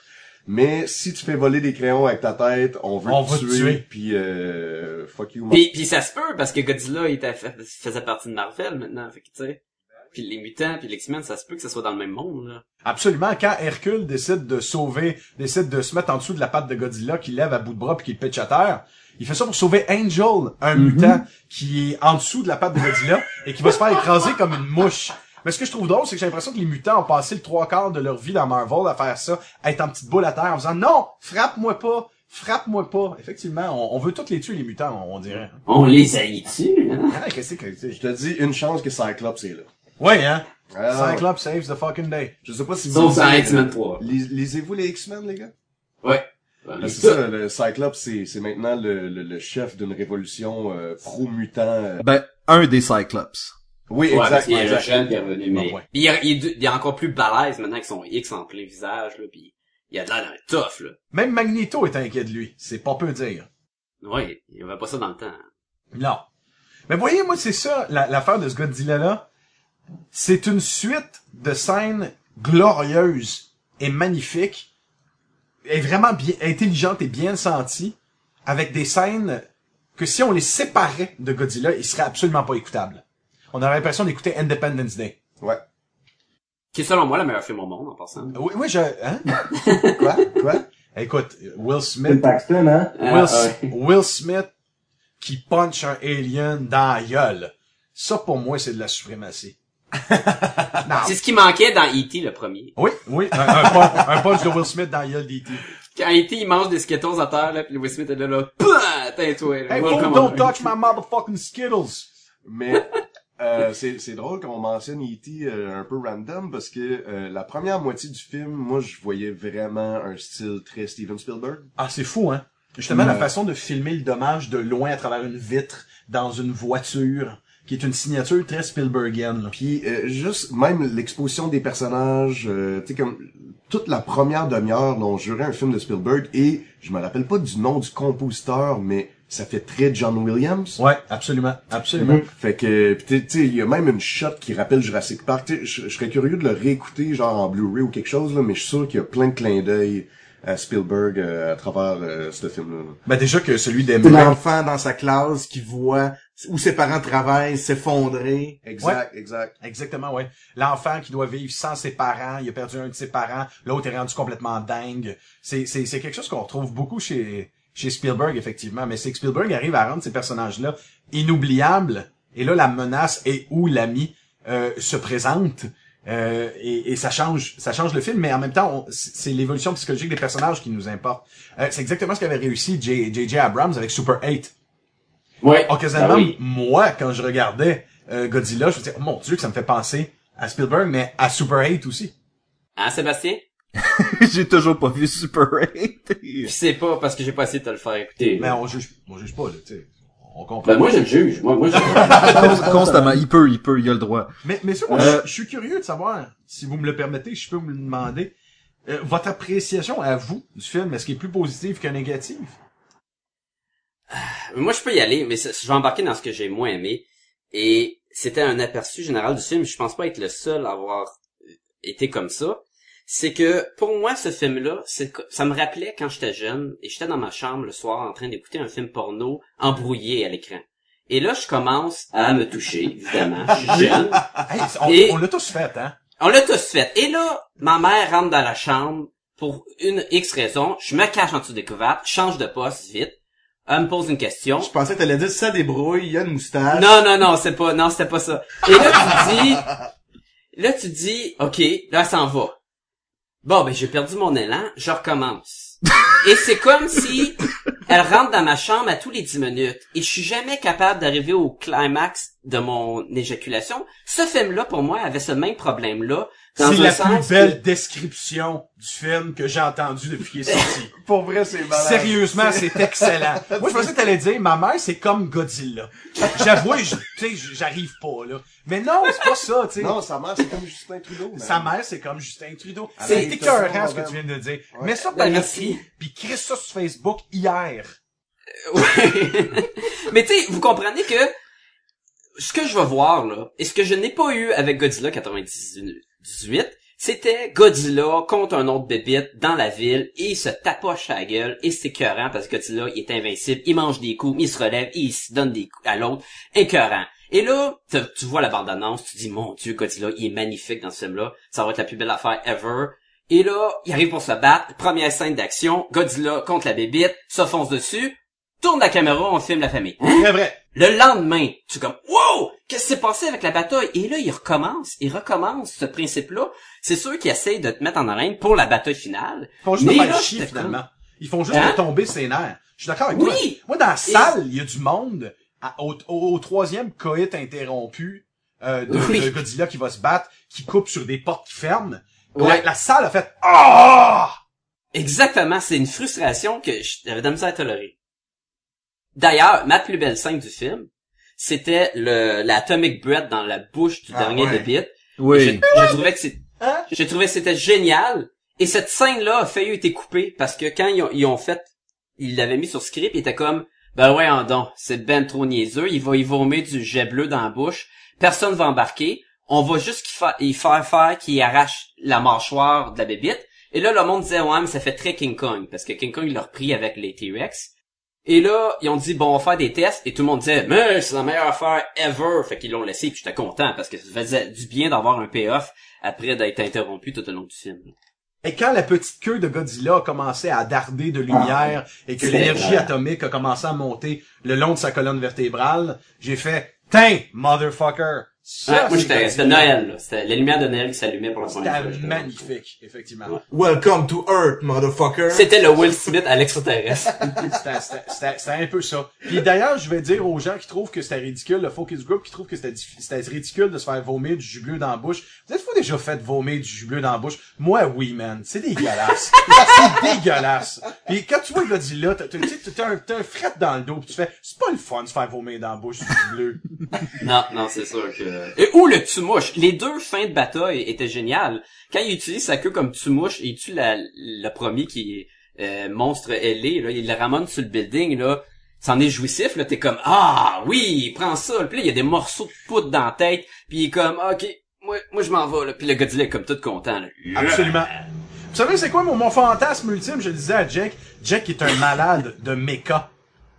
Mais si tu fais voler des crayons avec ta tête, on veut On te va te tuer, tuer. puis euh, fuck you. Puis, puis ça se peut, parce que Godzilla, il faisait partie de Marvel maintenant, fait que tu sais. Puis les mutants, puis les X-Men, ça se peut que ça soit dans le même monde, là. Absolument. Quand Hercule décide de sauver, décide de se mettre en dessous de la patte de Godzilla, qu'il lève à bout de bras puis qu'il pitch à terre, il fait ça pour sauver Angel, un mutant qui est en dessous de la patte de Godzilla et qui va se faire écraser comme une mouche. Mais ce que je trouve drôle, c'est que j'ai l'impression que les mutants ont passé le trois quarts de leur vie dans Marvel à faire ça, à être en petite boule à terre en faisant non, frappe-moi pas, frappe-moi pas. Effectivement, on, on veut tous les tuer les mutants, on, on dirait. On les haït-tu, hein? Ah, qu'est-ce que c'est? Je te dis une chance que Cyclops est là. Ouais, hein? Ah, Cyclops saves the fucking day. Je sais pas si Sauf vous dans lisez- X-Men 3. Lis- Lisez-vous les X-Men, les gars? Ouais. Ah, c'est ça, le Cyclops, c'est, c'est maintenant le, le, le chef d'une révolution euh, pro-mutant. euh. Ben, un des Cyclops. Oui, Ouais, parce exact, qu'il est exact. jeune qui est revenu, mais... Ah ouais. Puis il, est- il est, il est encore plus balèze maintenant avec son X en plein visage, là, puis il a de l'air d'un tough, là. Même Magneto est inquiet de lui. C'est pas peu dire. Ouais, il y avait pas ça dans le temps. Non. Mais voyez, moi, c'est ça, la- l'affaire de ce Godzilla-là. C'est une suite de scènes glorieuses et magnifiques, et vraiment bien, intelligentes et bien senties, avec des scènes que si on les séparait de Godzilla, ils seraient absolument pas écoutables. On aurait l'impression d'écouter Independence Day. Ouais. Qui est selon moi le meilleur film au monde, en passant. Oui, oui, je, hein? Quoi? Quoi? Écoute, Will Smith, Paxton, hein? Will, Ah, ouais. Will Smith qui punch un alien dans la gueule. Ça, pour moi, c'est de la suprématie. C'est ce qui manquait dans E.T. le premier. Oui, oui, un, un, punch, un punch de Will Smith dans la gueule d'E.T. Quand E.T. il mange des Skittles à terre, là, puis Will Smith est là, là, Pah! Tais-toi, là. Hey, don't touch my motherfucking Skittles! Mais euh, c'est, c'est drôle qu'on mentionne E.T. euh, un peu random parce que euh, la première moitié du film, moi, je voyais vraiment un style très Steven Spielberg. Ah, c'est fou, hein? Justement, la Ouais. façon de filmer le dommage de loin à travers une vitre, dans une voiture, qui est une signature très Spielbergienne, là. Puis euh, juste même l'exposition des personnages, euh, tu sais comme toute la première demi-heure, on jurait un film de Spielberg et je me rappelle pas du nom du compositeur, mais ça fait très John Williams. Ouais, absolument, absolument. Fait que pis tu sais, il y a même une shot qui rappelle Jurassic Park. Tu sais, Je je serais curieux de le réécouter genre en Blu-ray ou quelque chose là, mais je suis sûr qu'il y a plein de clins d'œil à Spielberg euh, à travers euh, ce film-là. là. Ben, déjà que celui d'Emmerich, l'enfant dans sa classe qui voit où ses parents travaillent s'effondrer. Exact, exact. Exactement, ouais. L'enfant qui doit vivre sans ses parents, il a perdu un de ses parents, l'autre est rendu complètement dingue. C'est, c'est, c'est quelque chose qu'on retrouve beaucoup chez, chez Spielberg, effectivement. Mais c'est que Spielberg arrive à rendre ces personnages-là inoubliables. Et là, la menace et où l'ami euh, se présente. Euh, et, et ça change, ça change le film, mais en même temps, on- c'est l'évolution psychologique des personnages qui nous importe. Euh, c'est exactement ce qu'avait réussi J- J.J. Abrams avec Super 8. Ouais. Occasionnellement, Ah oui. moi, quand je regardais euh, Godzilla, je me disais, oh mon dieu, que ça me fait penser à Spielberg, mais à Super 8 aussi. Hein, Sébastien? J'ai toujours pas vu Super 8. Je sais pas, parce que j'ai pas essayé de te le faire écouter. Mais on juge, on juge pas, là, tu sais. On comprend. Ben, moi, je le juge. Moi, moi, je... Constamment, il peut, il peut, il a le droit. Mais, mais moi, Euh, je, je suis curieux de savoir, si vous me le permettez, je peux vous le demander, euh, votre appréciation à vous du film, est-ce qu'il est plus positive que négative? Moi, je peux y aller, mais je vais embarquer dans ce que j'ai moins aimé. Et c'était un aperçu général du film. Je pense pas être le seul à avoir été comme ça. C'est que, pour moi, ce film-là, ça me rappelait quand j'étais jeune et j'étais dans ma chambre le soir en train d'écouter un film porno embrouillé à l'écran. Et là, je commence à me toucher, évidemment. Je suis jeune. Hey, on, Et- on l'a tous fait, hein? On l'a tous fait. Et là, ma mère rentre dans la chambre pour une X raison. Je me cache en dessous des couvertes, change de poste vite. Elle me pose une question. Je pensais que t'allais dire ça débrouille, il y a une moustache. Non, non, non, c'est pas, non, c'était pas ça. Et là, tu dis, là, tu dis, ok, là, elle s'en va. Bon, ben, j'ai perdu mon élan, je recommence. Et c'est comme si elle rentre dans ma chambre à tous les 10 minutes et je suis jamais capable d'arriver au climax de mon éjaculation. Ce film-là, pour moi, avait ce même problème-là. dans C'est la sens plus belle que- description du film que j'ai entendu depuis qu'il est sorti. Pour vrai, c'est malade. Sérieusement, c'est excellent. Moi, je pensais que t'allais dire, ma mère, c'est comme Godzilla. J'avoue, je- tu sais, j'arrive pas, là. Mais non, c'est pas ça, tu sais. Non, sa mère, c'est comme Justin Trudeau. man. Sa mère, c'est comme Justin Trudeau. C'est écœurant ce que tu viens de dire. Ouais. Mets ça Ben, par merci. écrit, puis crée ça sur Facebook hier. Ouais. Mais tu sais, vous comprenez que ce que je vais voir là, et ce que je n'ai pas eu avec Godzilla 98, c'était Godzilla contre un autre bébite dans la ville et il se tapoche à la gueule et c'est écœurant parce que Godzilla il est invincible, il mange des coups, il se relève, il se donne des coups à l'autre, écœurant. Et là, tu, vois la bande-annonce, tu dis mon dieu, Godzilla, il est magnifique dans ce film-là, ça va être la plus belle affaire ever. Et là, il arrive pour se battre, première scène d'action, Godzilla contre la bébite, se fonce dessus, tourne la caméra, on filme la famille. Très vrai. Le lendemain, tu es comme wow, qu'est-ce qui s'est passé avec la bataille? Et là, il recommence, il recommence ce principe-là. C'est sûr qu'ils essayent de te mettre en haleine pour la bataille finale. Ils font juste Mais là, chier, finalement. Ils font juste Hein? tomber ses nerfs. Je suis d'accord avec toi. Oui. Moi, dans la salle, il y a du monde, à- au, au- au troisième coït interrompu, euh, de, Oui. de Godzilla qui va se battre, qui coupe sur des portes qui ferment. Ouais. La, la salle a fait Ah! Exactement, c'est une frustration que j'avais de la misère à tolérer. D'ailleurs, ma plus belle scène du film, c'était le l'atomic breath dans la bouche du Ah, dernier ouais. bébite. Oui. Je, je trouvais que c'est, Hein? je trouvais que c'était génial. Et cette scène-là a failli été coupée parce que quand ils ont, ils ont fait, ils l'avaient mis sur script, il était comme, ben ouais, en don, c'est ben trop niaiseux, il va y vomir du jet bleu dans la bouche, personne va embarquer, on va juste qu'il fa- y faire faire qu'il arrache la mâchoire de la bébite. Et là, le monde disait, ouais, mais ça fait très King Kong, parce que King Kong, il l'a repris avec les T-Rex. Et là, ils ont dit, bon, on va faire des tests, et tout le monde disait, mais c'est la meilleure affaire ever, fait qu'ils l'ont laissé, puis j'étais content, parce que ça faisait du bien d'avoir un payoff après d'être interrompu tout au long du film. Et quand la petite queue de Godzilla a commencé à darder de lumière et que l'énergie atomique a commencé à monter le long de sa colonne vertébrale, j'ai fait Tain, motherfucker! Ça, Ouais, moi, Godzilla. c'était Noël, là. C'était les lumières de Noël qui s'allumaient pour la première fois. C'était magnifique, effectivement. Ouais. Welcome to Earth, motherfucker. C'était le Will Smith à l'extraterrestre. C'était- C'était c'était- c'était un peu ça. Puis d'ailleurs, je vais dire aux gens qui trouvent que c'était ridicule, le focus group qui trouve que c'était c'était ridicule de se faire vomir du jus bleu dans la bouche. Vous êtes-vous déjà fait vomir du jus bleu dans la bouche? Moi, oui, man. C'est dégueulasse. c'est dégueulasse. Puis quand tu vois Godzilla, t'as t'as- tu sais, t'as un, t'as un fret dans le dos, puis tu fais, c'est pas le fun de se faire vomir dans la bouche du jus bleu. non, non, c'est sûr que... Et, ou le tumouche? Les deux fins de bataille étaient géniales. Quand il utilise sa queue comme tumouche, il tue la, le premier qui est euh, monstre ailé, il le ramène sur le building, là. C'en est jouissif, là, t'es comme, ah, oui, prends ça. Puis là, il y a des morceaux de poudre dans la tête, puis il est comme, ok, moi, moi je m'en vais, là. Puis le Godzilla est comme tout content, là. Absolument. Vous savez, c'est quoi mon, mon fantasme ultime? Je le disais à Jack. Jack est un malade de mecha.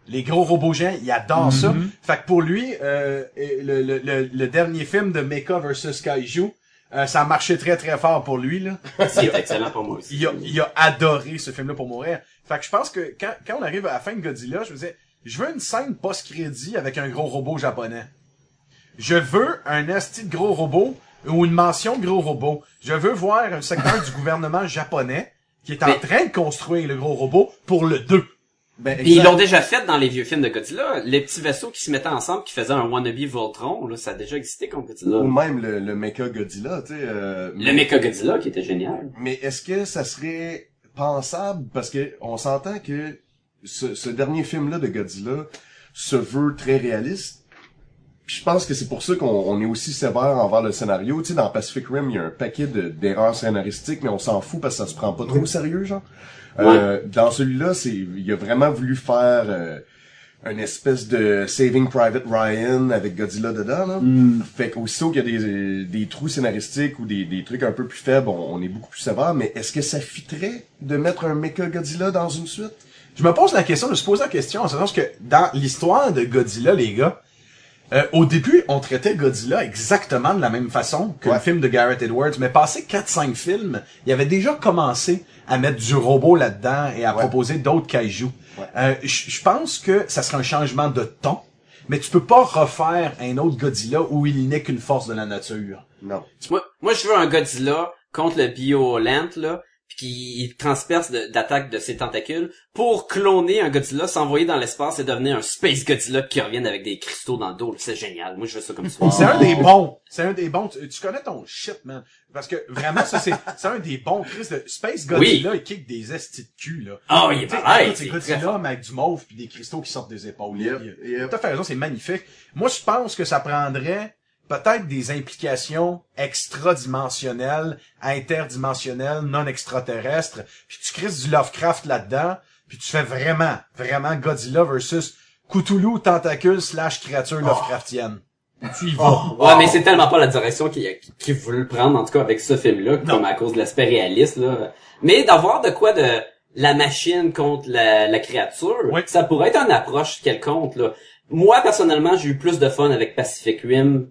Les gros robots géants, il adore ça. Fait que pour lui, euh, le, le, le, le dernier film de Mecha versus Kaiju, euh, ça a marché très très fort pour lui. Là. C'est excellent pour moi aussi. Il a, il a adoré ce film-là pour mourir. Fait que je pense que quand, quand on arrive à la fin de Godzilla, je me disais, je veux une scène post-crédit avec un gros robot japonais. Je veux un asti de gros robot ou une mention gros robot. Je veux voir un secteur du gouvernement japonais qui est en Mais- train de construire le gros robot pour le 2. Ben, Puis ils l'ont déjà fait dans les vieux films de Godzilla. Les petits vaisseaux qui se mettaient ensemble, qui faisaient un wannabe Voltron, là, ça a déjà existé comme Godzilla. Ou même le, le Mecha Godzilla, tu sais. euh, Le Mecha Godzilla qui était génial. Mais est-ce que ça serait pensable? Parce que on s'entend que ce, ce dernier film-là de Godzilla se veut très réaliste. Puis je pense que c'est pour ça qu'on on est aussi sévère envers le scénario. Tu sais, dans Pacific Rim, il y a un paquet de- d'erreurs scénaristiques, mais on s'en fout parce que ça se prend pas trop au sérieux, genre. Euh, dans celui-là, c'est, il a vraiment voulu faire euh, une espèce de Saving Private Ryan avec Godzilla dedans. Là. Fait qu'aussitôt qu'il y a des, des trous scénaristiques ou des, des trucs un peu plus faibles, on, on est beaucoup plus sévère. Mais est-ce que ça fitterait de mettre un Mecha Godzilla dans une suite? Je me pose la question, je me pose la question en ce sens que dans l'histoire de Godzilla, les gars, Euh, au début, on traitait Godzilla exactement de la même façon que le film de Garrett Edwards, mais passé 4-5 films, il avait déjà commencé à mettre du robot là-dedans et à Ouais. proposer d'autres kaiju. Ouais. Euh, je je pense que ça serait un changement de ton, mais tu peux pas refaire un autre Godzilla où il n'est qu'une force de la nature. Non. Moi, moi, je veux un Godzilla contre le Biolant, là, qui il transperce de- d'attaques de ses tentacules pour cloner un Godzilla, s'envoyer dans l'espace et devenir un Space Godzilla qui revienne avec des cristaux dans le dos. C'est génial. Moi, je veux ça comme ça. C'est un des bons. C'est un des bons. Tu, tu connais ton shit, man. Parce que vraiment, ça, c'est, c'est un des bons. Chris de Space Godzilla, il kick des estis de cul, là. Ah, il est pareil. C'est Godzilla, mais avec du mauve puis des cristaux qui sortent des épaules. Yep, Il- yep. T'as fait raison, c'est magnifique. Moi, je pense que ça prendrait peut-être des implications extra-dimensionnelles, interdimensionnelles, non extraterrestres, puis tu crées du Lovecraft là-dedans, puis tu fais vraiment, vraiment Godzilla versus Cthulhu, tentacule slash créature Lovecraftienne. Tu y vas. Ouais, mais c'est tellement pas la direction qu'il qu'il voulait le prendre, en tout cas, avec ce film-là, comme à cause de l'aspect réaliste, là. Mais d'avoir de quoi de la machine contre la, la créature, Oui. ça pourrait être une approche quelconque, là. Moi, personnellement, j'ai eu plus de fun avec Pacific Rim,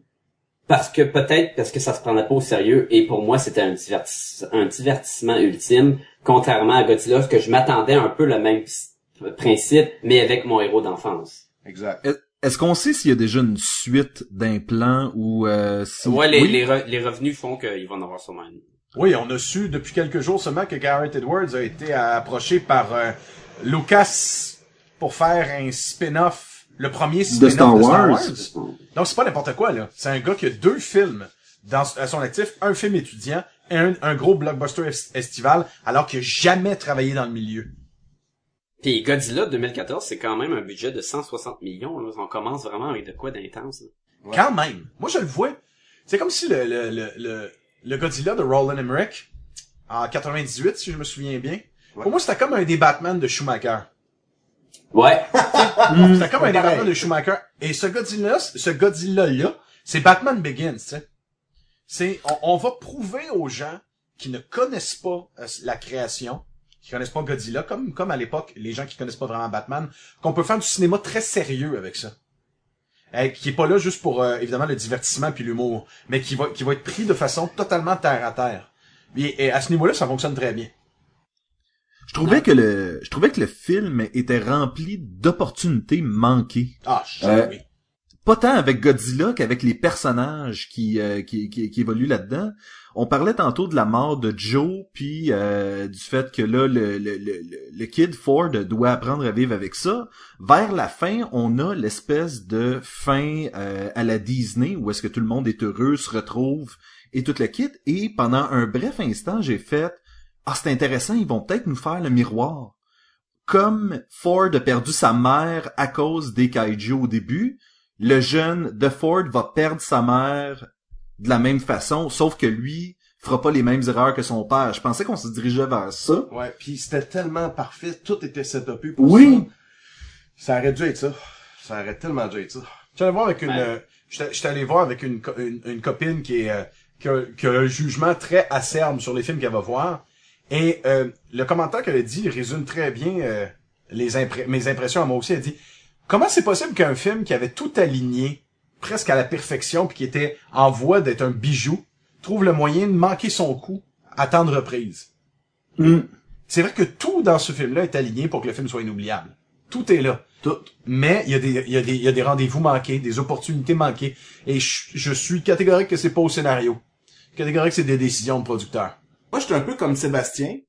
parce que peut-être parce que ça se prenait pas au sérieux, et pour moi, c'était un, divertis- un divertissement ultime, contrairement à Godzilla, parce que je m'attendais un peu le même principe, mais avec mon héros d'enfance. Exact. Est-ce qu'on sait s'il y a déjà une suite d'implants ou euh, si... Ouais, les, Oui? les, re- les revenus font qu'ils vont en avoir sûrement une. Oui, on a su depuis quelques jours seulement que Garrett Edwards a été approché par euh, Lucas pour faire un spin-off, le premier spin-off de Star Star, Wars. Wars. Donc c'est pas n'importe quoi là. C'est un gars qui a deux films dans, à son actif, un film étudiant et un, un gros blockbuster est- estival, alors qu'il a jamais travaillé dans le milieu. Puis Godzilla 2014, c'est quand même un budget de 160 millions. Là. On commence vraiment avec de quoi d'intense. là. Ouais. Quand même. Moi, je le vois. C'est comme si le, le, le, le, le Godzilla de Roland Emmerich, en 98, si je me souviens bien, pour moi, c'était comme un des Batman de Schumacher. Ouais. C'était comme un. Batman de Schumacher. Et ce Godzilla, ce Godzilla-là, c'est Batman Begins, tu sais. C'est, on, on va prouver aux gens qui ne connaissent pas euh, la création, qui connaissent pas Godzilla, comme, comme à l'époque, les gens qui connaissent pas vraiment Batman, qu'on peut faire du cinéma très sérieux avec ça. Euh, qui est pas là juste pour, euh, évidemment, le divertissement puis l'humour, mais qui va, qui va être pris de façon totalement terre à terre. Et, et à ce niveau-là, ça fonctionne très bien. Je trouvais que le, je trouvais que le film était rempli d'opportunités manquées. Ah, je Euh, oui. Pas tant avec Godzilla qu'avec les personnages qui, euh, qui, qui, qui évoluent là-dedans. On parlait tantôt de la mort de Joe, puis euh, du fait que là, le, le, le, le kid Ford doit apprendre à vivre avec ça. Vers la fin, on a l'espèce de fin euh, à la Disney, où est-ce que tout le monde est heureux, se retrouve, et tout le kit. Et pendant un bref instant, j'ai fait « Ah, c'est intéressant, ils vont peut-être nous faire le miroir. » Comme Ford a perdu sa mère à cause des kaiju au début, le jeune de Ford va perdre sa mère de la même façon, sauf que lui fera pas les mêmes erreurs que son père. Je pensais qu'on se dirigeait vers ça. Ouais, puis c'était tellement parfait, tout était setupé pour Oui. ça. Ça aurait dû être ça. Ça aurait tellement dû être ça. J'étais allé voir avec une, Ouais. euh, j'étais allé voir avec une, co- une, une copine qui est, euh, qui, a, qui a un jugement très acerbe sur les films qu'elle va voir. Et euh, le commentaire qu'elle a dit résume très bien euh, les mes impressions à moi aussi. Elle dit comment c'est possible qu'un film qui avait tout aligné presque à la perfection puis qui était en voie d'être un bijou trouve le moyen de manquer son coup à tant de reprises? Hmm. C'est vrai que tout dans ce film-là est aligné pour que le film soit inoubliable. Tout est là. Tout. Mais il y a des, il y a des, il y a des rendez-vous manqués, des opportunités manquées. Et je, je suis catégorique que c'est pas au scénario. Catégorique que c'est des décisions de producteurs. Moi, j'étais un peu comme Sébastien.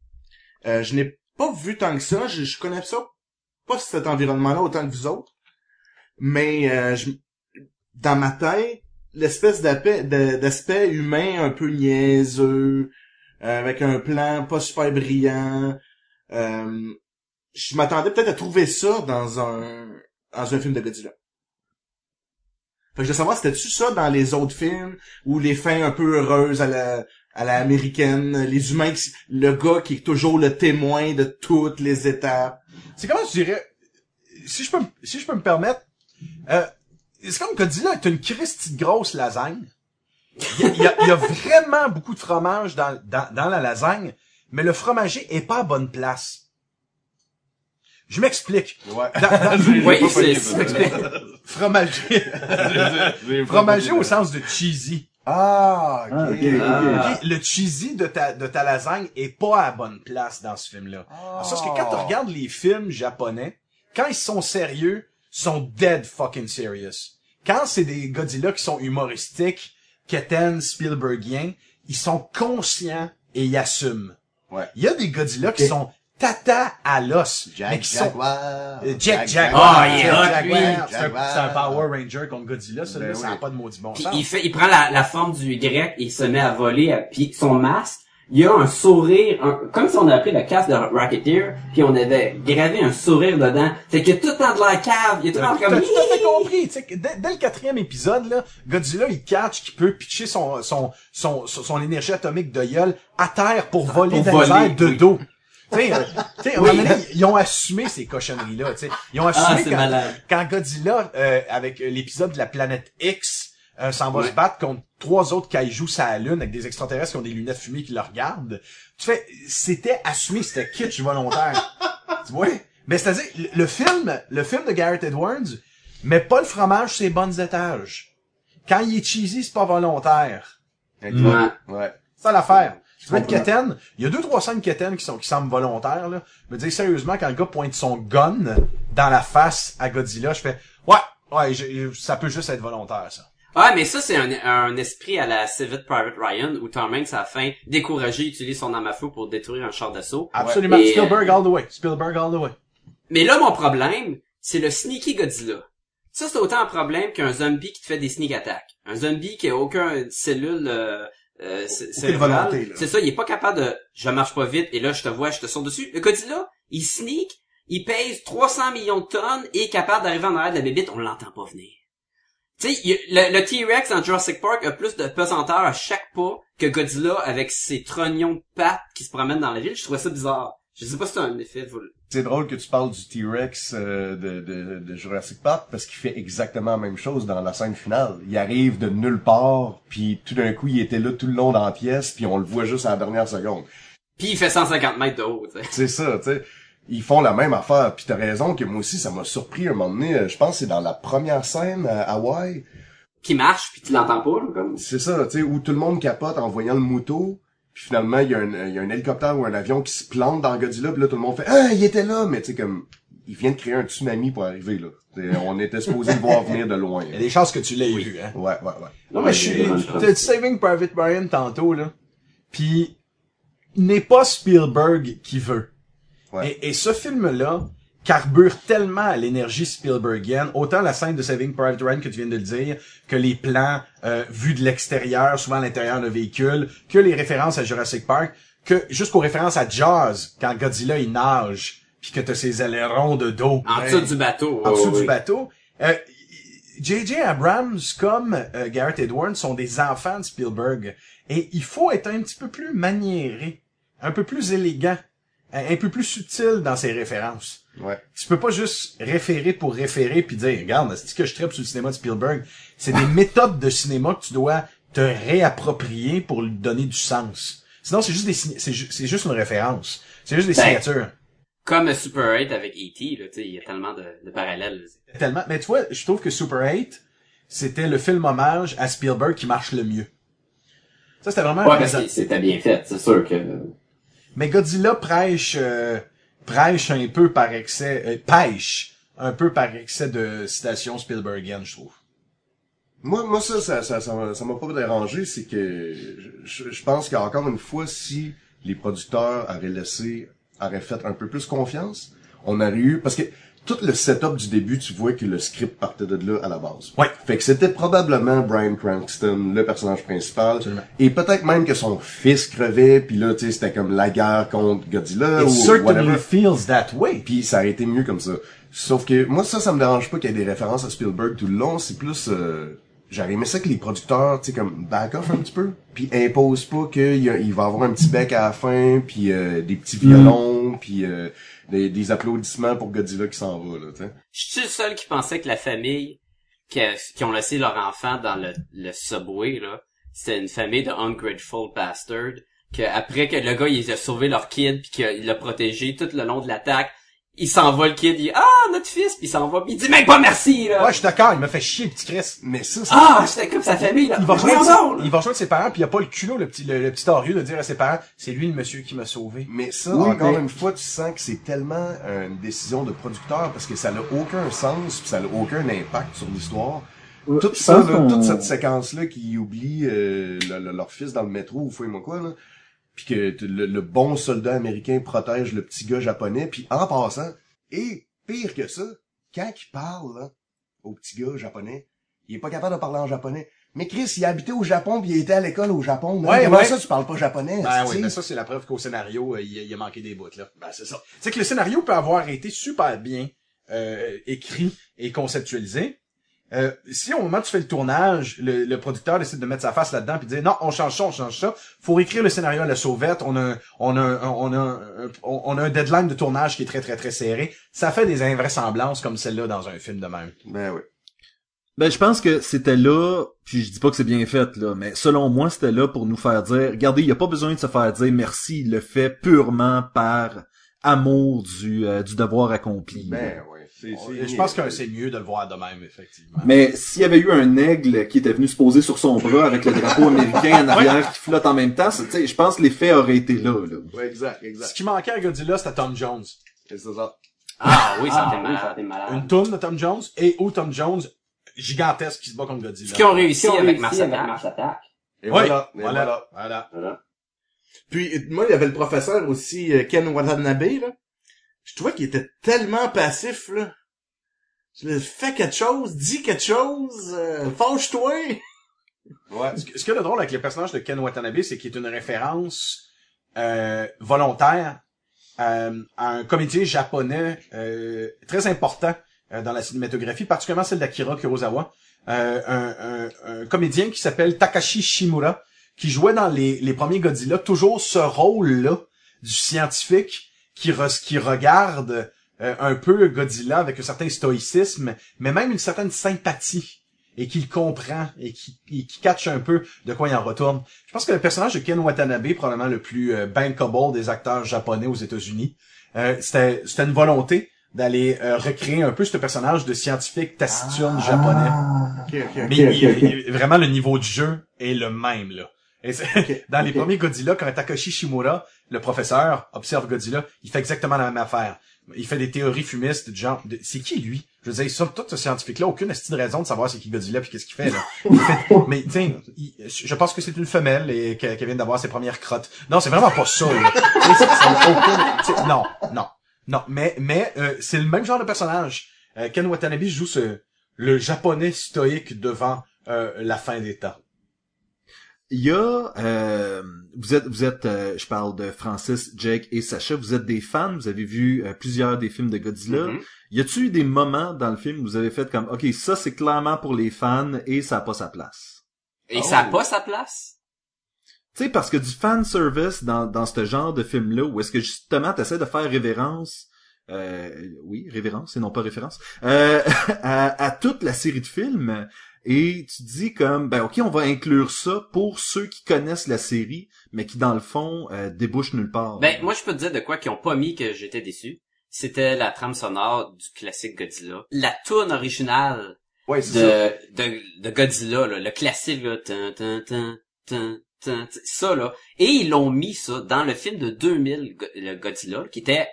Euh, je n'ai pas vu tant que ça. Je, connais ça, pas cet environnement-là autant que vous autres. Mais euh, dans ma tête, l'espèce d'aspect humain un peu niaiseux, euh, avec un plan pas super brillant, euh, je m'attendais peut-être à trouver ça dans un dans un film de Godzilla. Fait que je veux savoir, c'était-tu ça dans les autres films, ou les fins un peu heureuses à la, à la américaine, les humains, qui, le gars qui est toujours le témoin de toutes les étapes. C'est comment je dirais, si je peux, me- si je peux me permettre, euh, c'est comme Godzilla est une Christie de grosse lasagne. Il y, a, il y a- il y a vraiment beaucoup de fromage dans, dans, dans la lasagne, mais le fromager est pas à bonne place. Je m'explique. Ouais. Dans- dans- Oui, c'est- c'est- ça. Fromager. Fromager au sens de cheesy. Ah, ok. Ah. Ah. Le cheesy de ta, de ta lasagne est pas à la bonne place dans ce film-là. Ah. Parce que quand tu regardes les films japonais, quand ils sont sérieux, ils sont dead fucking serious. Quand c'est des Godzilla qui sont humoristiques, Keten, Spielbergiens, ils sont conscients et ils assument. Ouais. Il y a des Godzilla qui sont tata à l'os, sont Jaguar. Euh, Jack Jack. Ah, il est Jack hot, Jaguar. lui. C'est un, Jaguar. c'est Power Ranger contre Godzilla, celui-là, Ben ça n'a oui. pas de maudit bon Puis sens. il fait, il prend la, la forme du Y, il se met à voler, à- puis son masque, il y a un sourire, un- comme si on avait pris le casque de Rocketeer, puis on avait gravé un sourire dedans. Fait que tout le temps de la cave, il est tout le temps T'as comme... tout à fait compris, tu sais, que dès, dès le quatrième épisode, là, Godzilla, il catch qu'il peut pitcher son, son, son, son, son énergie atomique de gueule à terre pour voler Pour dans voler, de oui. dos. Tu sais, euh, tu sais, à un moment donné, ils ont assumé ces cochonneries-là, tu sais. Ils ont assumé Ah, c'est quand, malade. quand Godzilla, euh, avec euh, l'épisode de la planète X, euh, s'en va Ouais. se battre contre trois autres kaijus sur la Lune avec des extraterrestres qui ont des lunettes fumées qui le regardent. Tu fais, c'était assumé, c'était kitsch volontaire. tu vois? Mais c'est-à-dire, le, le film, le film de Garrett Edwards, met pas le fromage sur ses bonnes étages. Quand il est cheesy, c'est pas volontaire. Ouais. Ouais. C'est ça l'affaire. Tu vois, de il y a deux, trois scènes de Keten qui sont, qui semblent volontaires, là. Me dis, sérieusement, quand le gars pointe son gun dans la face à Godzilla, je fais, ouais, ouais, ça peut juste être volontaire, ça. Ouais, mais ça, c'est un, un esprit à la Saving Private Ryan, où Tom Hanks, à la fin, découragé, utilise son arme à feu pour détruire un char d'assaut. Absolument. Et, euh, Spielberg all the way. Spielberg all the way. Mais là, mon problème, c'est le sneaky Godzilla. Ça, c'est autant un problème qu'un zombie qui te fait des sneak attacks. Un zombie qui a aucun cellule euh, euh. C'est ça, il est pas capable de « je marche pas vite et là, je te vois, je te saute dessus ». Le Godzilla, il sneak, il pèse 300 millions de tonnes et est capable d'arriver en arrière de la bébite, on l'entend pas venir. Tu sais, le T-Rex dans Jurassic Park a plus de pesanteur à chaque pas que Godzilla avec ses trognons de pattes qui se promènent dans la ville. Je trouvais ça bizarre. Je sais pas si c'est un effet... vous- C'est drôle que tu parles du T-Rex euh, de, de, de Jurassic Park parce qu'il fait exactement la même chose dans la scène finale. Il arrive de nulle part, puis tout d'un coup, il était là tout le long dans la pièce, puis on le voit juste à la dernière seconde. Puis il fait 150 mètres de haut, tu sais. C'est ça, tu sais. Ils font la même affaire, puis t'as raison que moi aussi, ça m'a surpris un moment donné. Je pense que c'est dans la première scène à Hawaï. qui marche puis tu l'entends pas là, comme C'est ça, tu sais, où tout le monde capote en voyant le mouton. Puis finalement, il y, a un, il y a un hélicoptère ou un avion qui se plante dans Godzilla, puis là, tout le monde fait « Ah, il était là! » Mais tu sais, comme, il vient de créer un tsunami pour arriver, là. T'sais, on était supposé le voir venir de loin. Il y a des chances que tu l'aies vu, hein? Ouais, ouais, ouais. Non, mais je suis, t'as dit Saving Private Ryan tantôt, là. Puis, n'est pas Spielberg qui veut. Ouais. Et, et ce film-là carbure tellement à l'énergie Spielbergienne, autant la scène de Saving Private Ryan que tu viens de le dire, que les plans euh, vus de l'extérieur, souvent à l'intérieur d'un véhicule, que les références à Jurassic Park, que jusqu'aux références à Jaws, quand Godzilla il nage, puis que t'as ses ailerons de dos. en dessous du bateau. en dessous du bateau. Euh, J.J. Abrams comme euh, Garrett Edwards sont des enfants de Spielberg. Et il faut être un petit peu plus maniéré, un peu plus élégant, un peu plus subtil dans ses références. Ouais. Tu peux pas juste référer pour référer puis dire, regarde, c'est que je tripe sur le cinéma de Spielberg? C'est des méthodes de cinéma que tu dois te réapproprier pour lui donner du sens. Sinon, c'est juste des, c'est ju- c'est juste une référence. C'est juste des Ben, signatures. Comme Super 8 avec E.T., là, tu sais, il y a tellement de, de parallèles. là. Tellement. Mais tu vois, je trouve que Super 8, c'était le film hommage à Spielberg qui marche le mieux. Ça, c'était vraiment un Ouais, c'était bien fait, c'est sûr que... Mais Godzilla prêche, euh, prêche un peu par excès, euh, pêche un peu par excès de citations Spielbergiennes, je trouve. Moi, moi ça, ça, ça, ça, m'a- pas dérangé, c'est que je, je pense qu'encore une fois, si les producteurs auraient laissé, auraient fait un peu plus confiance, on aurait eu, parce que tout le setup du début, tu vois que le script partait de là à la base. Ouais. Fait que c'était probablement Brian Cranston, le personnage principal. Absolument. Et peut-être même que son fils crevait, puis là, tu sais, c'était comme la guerre contre Godzilla It ou certainly whatever. feels that way. Puis ça aurait été mieux comme ça. Sauf que moi ça ça me dérange pas qu'il y ait des références à Spielberg tout le long, c'est plus euh, j'aurais aimé ça que les producteurs, tu sais comme back off un petit peu, puis imposent pas qu'il va avoir un petit bec à la fin, puis euh, des petits violons, puis euh, des, applaudissements pour Godzilla qui s'en va là. Je suis le seul qui pensait que la famille qui ont laissé leur enfant dans le, le subway, là, c'était une famille de ungrateful bastards, que après que le gars, il a sauvé leur kid, puis qu'il l'a protégé tout le long de l'attaque, il s'en va le kid, il dit ah notre fils, puis il s'en va, puis il dit même pas merci là. Ouais, je suis d'accord, il me fait chier, le petit Chris. Mais ça, c'est... ah, c'était comme sa famille là. Il va rejoindre, là. il va rejoindre ses parents, puis il a pas le culot, le petit, le, le petit orieux de dire à ses parents, c'est lui le monsieur qui m'a sauvé. Mais ça, Oui, encore mais- une fois, tu sens que c'est tellement une décision de producteur parce que ça n'a aucun sens puis ça n'a aucun impact sur l'histoire. Ouais, Tout ça, là, toute cette séquence-là qui oublie euh, le- le- leur fils dans le métro ou fouille-moi quoi, là. Puis que le, le bon soldat américain protège le petit gars japonais. Puis en passant, et pire que ça, quand il parle là, au petit gars japonais, il est pas capable de parler en japonais. Mais Chris, il a habité au Japon puis il était à l'école au Japon. Ouais, Comment ouais. ça, tu parles pas japonais? Ben oui, mais ça, c'est la preuve qu'au scénario, euh, il, il a manqué des bouts, là. Ben, c'est ça. C'est que le scénario peut avoir été super bien euh, écrit et conceptualisé. Euh, si au moment où tu fais le tournage, le, le producteur décide de mettre sa face là-dedans puis de dire non, on change ça, on change ça, faut réécrire le scénario à la sauvette, on a, un- on a, on a, un- on on a un deadline de tournage qui est très très très serré. Ça fait des invraisemblances comme celle-là dans un film de même. Ben oui. Ben, je pense que c'était là, puis je dis pas que c'est bien fait, là, mais selon moi, c'était là pour nous faire dire, regardez, il y a pas besoin de se faire dire merci, il le fait purement par amour du, euh, du devoir accompli. Ben c'est Je pense que c'est mieux de le voir de même, effectivement. Mais s'il y avait eu un aigle qui était venu se poser sur son bras avec le drapeau américain en arrière qui flotte en même temps, c'est- tu sais, je pense que l'effet aurait été là, là. Ouais, exact, Ce exact. qui manquait à Godzilla, c'était Tom Jones. C'est ça. Ah oui, ça Ah, oui, malade. malade. Une tourne de Tom Jones et où Tom Jones gigantesque qui se bat contre Godzilla. Ce qu'ils ont réussi Qui ont avec réussi Mars avec Attack. Mars Attack. Et Ouais, voilà. Et voilà, voilà. voilà. Voilà. Puis moi, il y avait le professeur aussi, euh, Ken Watanabe, là. Je trouvais qu'il était tellement passif, là. Le fais quelque chose, dis quelque chose, euh, fâche-toi. Ouais. Ce que, de drôle avec le personnage de Ken Watanabe, c'est qu'il est une référence euh, volontaire euh, à un comédien japonais euh, très important euh, dans la cinématographie, particulièrement celle d'Akira Kurosawa. Euh, un, un- un comédien qui s'appelle Takashi Shimura, qui jouait dans les, les premiers Godzilla toujours ce rôle-là du scientifique qui, re- qui regarde euh, un peu Godzilla avec un certain stoïcisme, mais même une certaine sympathie et qu'il comprend et qui, et qui catch un peu de quoi il en retourne. Je pense que le personnage de Ken Watanabe probablement le plus euh, bankable des acteurs japonais aux États-Unis. Euh, c'était, c'était une volonté d'aller euh, recréer un peu ce personnage de scientifique taciturne japonais. Ah. Mais il- il- vraiment, le niveau du jeu est le même, là. Et dans les premiers Godzilla, quand Takashi Shimura, le professeur, observe Godzilla, il fait exactement la même affaire. Il fait des théories fumistes du genre, de- c'est qui lui? Je veux dire, somme toute, ce scientifique-là, aucune de raison de savoir c'est qui Godzilla puis qu'est-ce qu'il fait, là. Il fait- mais, tiens, il- je pense que c'est une femelle et que- qu'elle vient d'avoir ses premières crottes. Non, c'est vraiment pas ça, là. Aucune- non, non. Non, mais, mais, euh, c'est le même genre de personnage. Euh, Ken Watanabe joue ce, le japonais stoïque devant euh, la fin des temps. Il y a, euh, vous êtes, vous êtes, euh, je parle de Francis, Jake et Sacha, vous êtes des fans, vous avez vu euh, plusieurs des films de Godzilla. Mhm. Y a-tu eu des moments dans le film où vous avez fait comme, ok, ça c'est clairement pour les fans et ça a pas sa place? Et Oh. ça a pas sa place? Tu sais, parce que du fan service dans, dans ce genre de film-là, où est-ce que justement t'essaies de faire révérence, euh, oui, révérence et non pas référence, euh, à, à toute la série de films, et tu dis comme, ben ok, on va inclure ça pour ceux qui connaissent la série, mais qui dans le fond euh, débouchent nulle part. Ben, moi, je peux te dire de quoi qu'ils ont pas mis que j'étais déçu. C'était la trame sonore du classique Godzilla. La tune originale Ouais, ça. de, de, de Godzilla, là, le classique, là, tin, tin, tin, ça, là. Et ils l'ont mis, ça, dans le film de 2000, Go- le Godzilla, qui était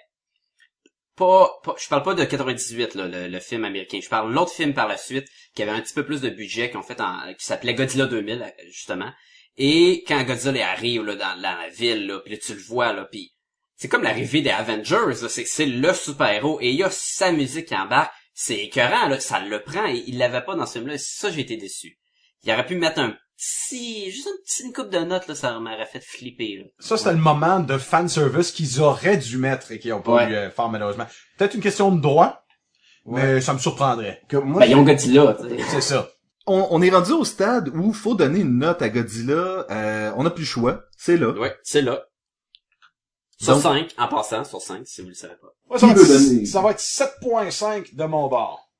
pas, pas je parle pas de 98, là, le, le film américain. Je parle l'autre film par la suite, qui avait un petit peu plus de budget, fait qui s'appelait Godzilla 2000, justement. Et quand Godzilla arrive, là, dans, la ville, là, puis là, tu le vois, là, puis c'est comme l'arrivée des Avengers, là, c'est, le super-héros, et il y a sa musique qui embarque, c'est écœurant, là, ça le prend, et il l'avait pas dans ce film-là, ça, j'ai été déçu. Il aurait pu mettre un petit, juste une petite une coupe de notes, là, ça m'aurait fait flipper, là. Ça, c'était le moment de fanservice qu'ils auraient dû mettre et qu'ils n'ont pas Ouais. eu euh, faire malheureusement. Peut-être une question de droit, mais ça me surprendrait. Que moi, Ben, ils ont Godzilla, tu sais. C'est ça. on, on est rendu au stade où faut donner une note à Godzilla, euh, on n'a plus le choix, c'est là. Ouais, c'est là. Sur Donc- 5, en passant, sur 5, si vous le savez pas. Ouais, ça va être 7.5 de mon bord.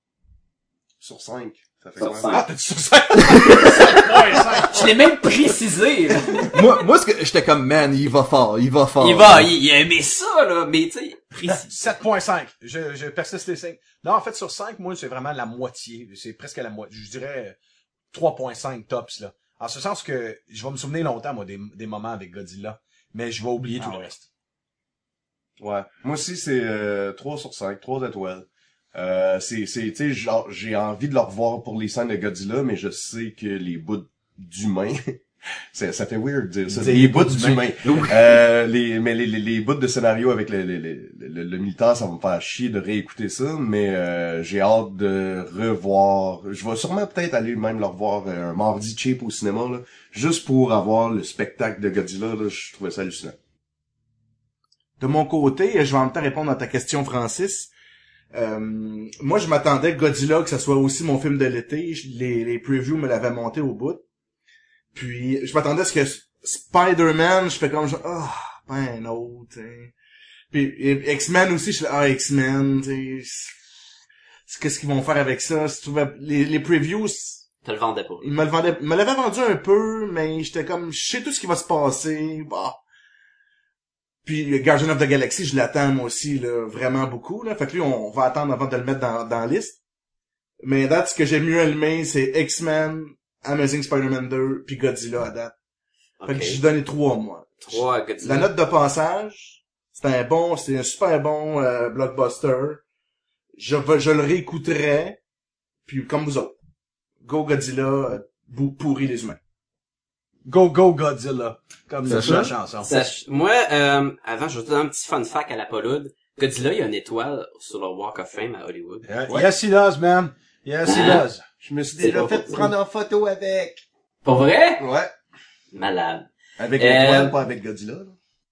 sur 5. Ça fait Sur. Ah, t'as dit sur 5? Je l'ai même précisé. là. moi, moi, ce que j'étais comme, man, il va fort, il va fort. Il va, il, il a aimé ça, là, mais tu sais, précis. 7.5. Je, je persiste les 5. Non, en fait, sur 5, moi, c'est vraiment la moitié. C'est presque la moitié. Je dirais 3.5 tops, là. En ce sens que je vais me souvenir longtemps, moi, des, des moments avec Godzilla. Mais je vais oublier tout le reste. Ouais. Moi aussi, c'est euh, 3 sur 5, 3 étoiles. Euh, c'est, c'est, tu sais, genre, j'ai envie de le revoir pour les scènes de Godzilla, mais je sais que les bouts d'humains, ça, ça fait weird de dire ça. Les les bouts d'humains. Euh, les, mais les, les, les bouts de scénario avec le, le, le, le, le militaire, ça va me faire chier de réécouter ça, mais euh, j'ai hâte de revoir. Je vais sûrement peut-être aller même le revoir euh, un mardi cheap au cinéma, là, juste pour avoir le spectacle de Godzilla, là, je trouvais ça hallucinant. De mon côté, je vais en même temps répondre à ta question, Francis. Euh, moi, je m'attendais Godzilla, que ça soit aussi mon film de l'été. Les, les previews me l'avaient monté au bout. Puis, je m'attendais à ce que Spider-Man, je fais comme genre, ah, ben un autre. Puis, X-Men aussi, je fais, ah, X-Men. Qu'est-ce qu'ils vont faire avec ça? Les, les previews, Te le vendais pas. il me le vendait, il me l'avait vendu un peu, mais j'étais comme, je sais tout ce qui va se passer, bah. Puis Guardian of the Galaxy, je l'attends moi aussi, là, vraiment beaucoup, là. Fait que lui, on, va attendre avant de le mettre dans, dans la liste. Mais à date, ce que j'ai mieux aimé, c'est X-Men, Amazing Spider-Man 2, puis Godzilla à date. Fait que j'ai donné trois, moi. Trois Godzilla. La note de passage, c'est un bon, c'est un super bon euh, blockbuster. Je, je le réécouterai, puis comme vous autres. Go Godzilla, euh, bou- pourri les humains. Go, go, Godzilla. Comme la chanson. Sach- Moi, euh, avant, je vais te donner un petit fun fact à la palude. Godzilla, il y a une étoile sur le Walk of Fame à Hollywood. Yeah, Yes, he does, man. Yes, he Hein? does. Je me suis déjà fait prendre en photo avec. Pour vrai? Ouais. Malade. Avec Euh, l'étoile, pas avec Godzilla. là.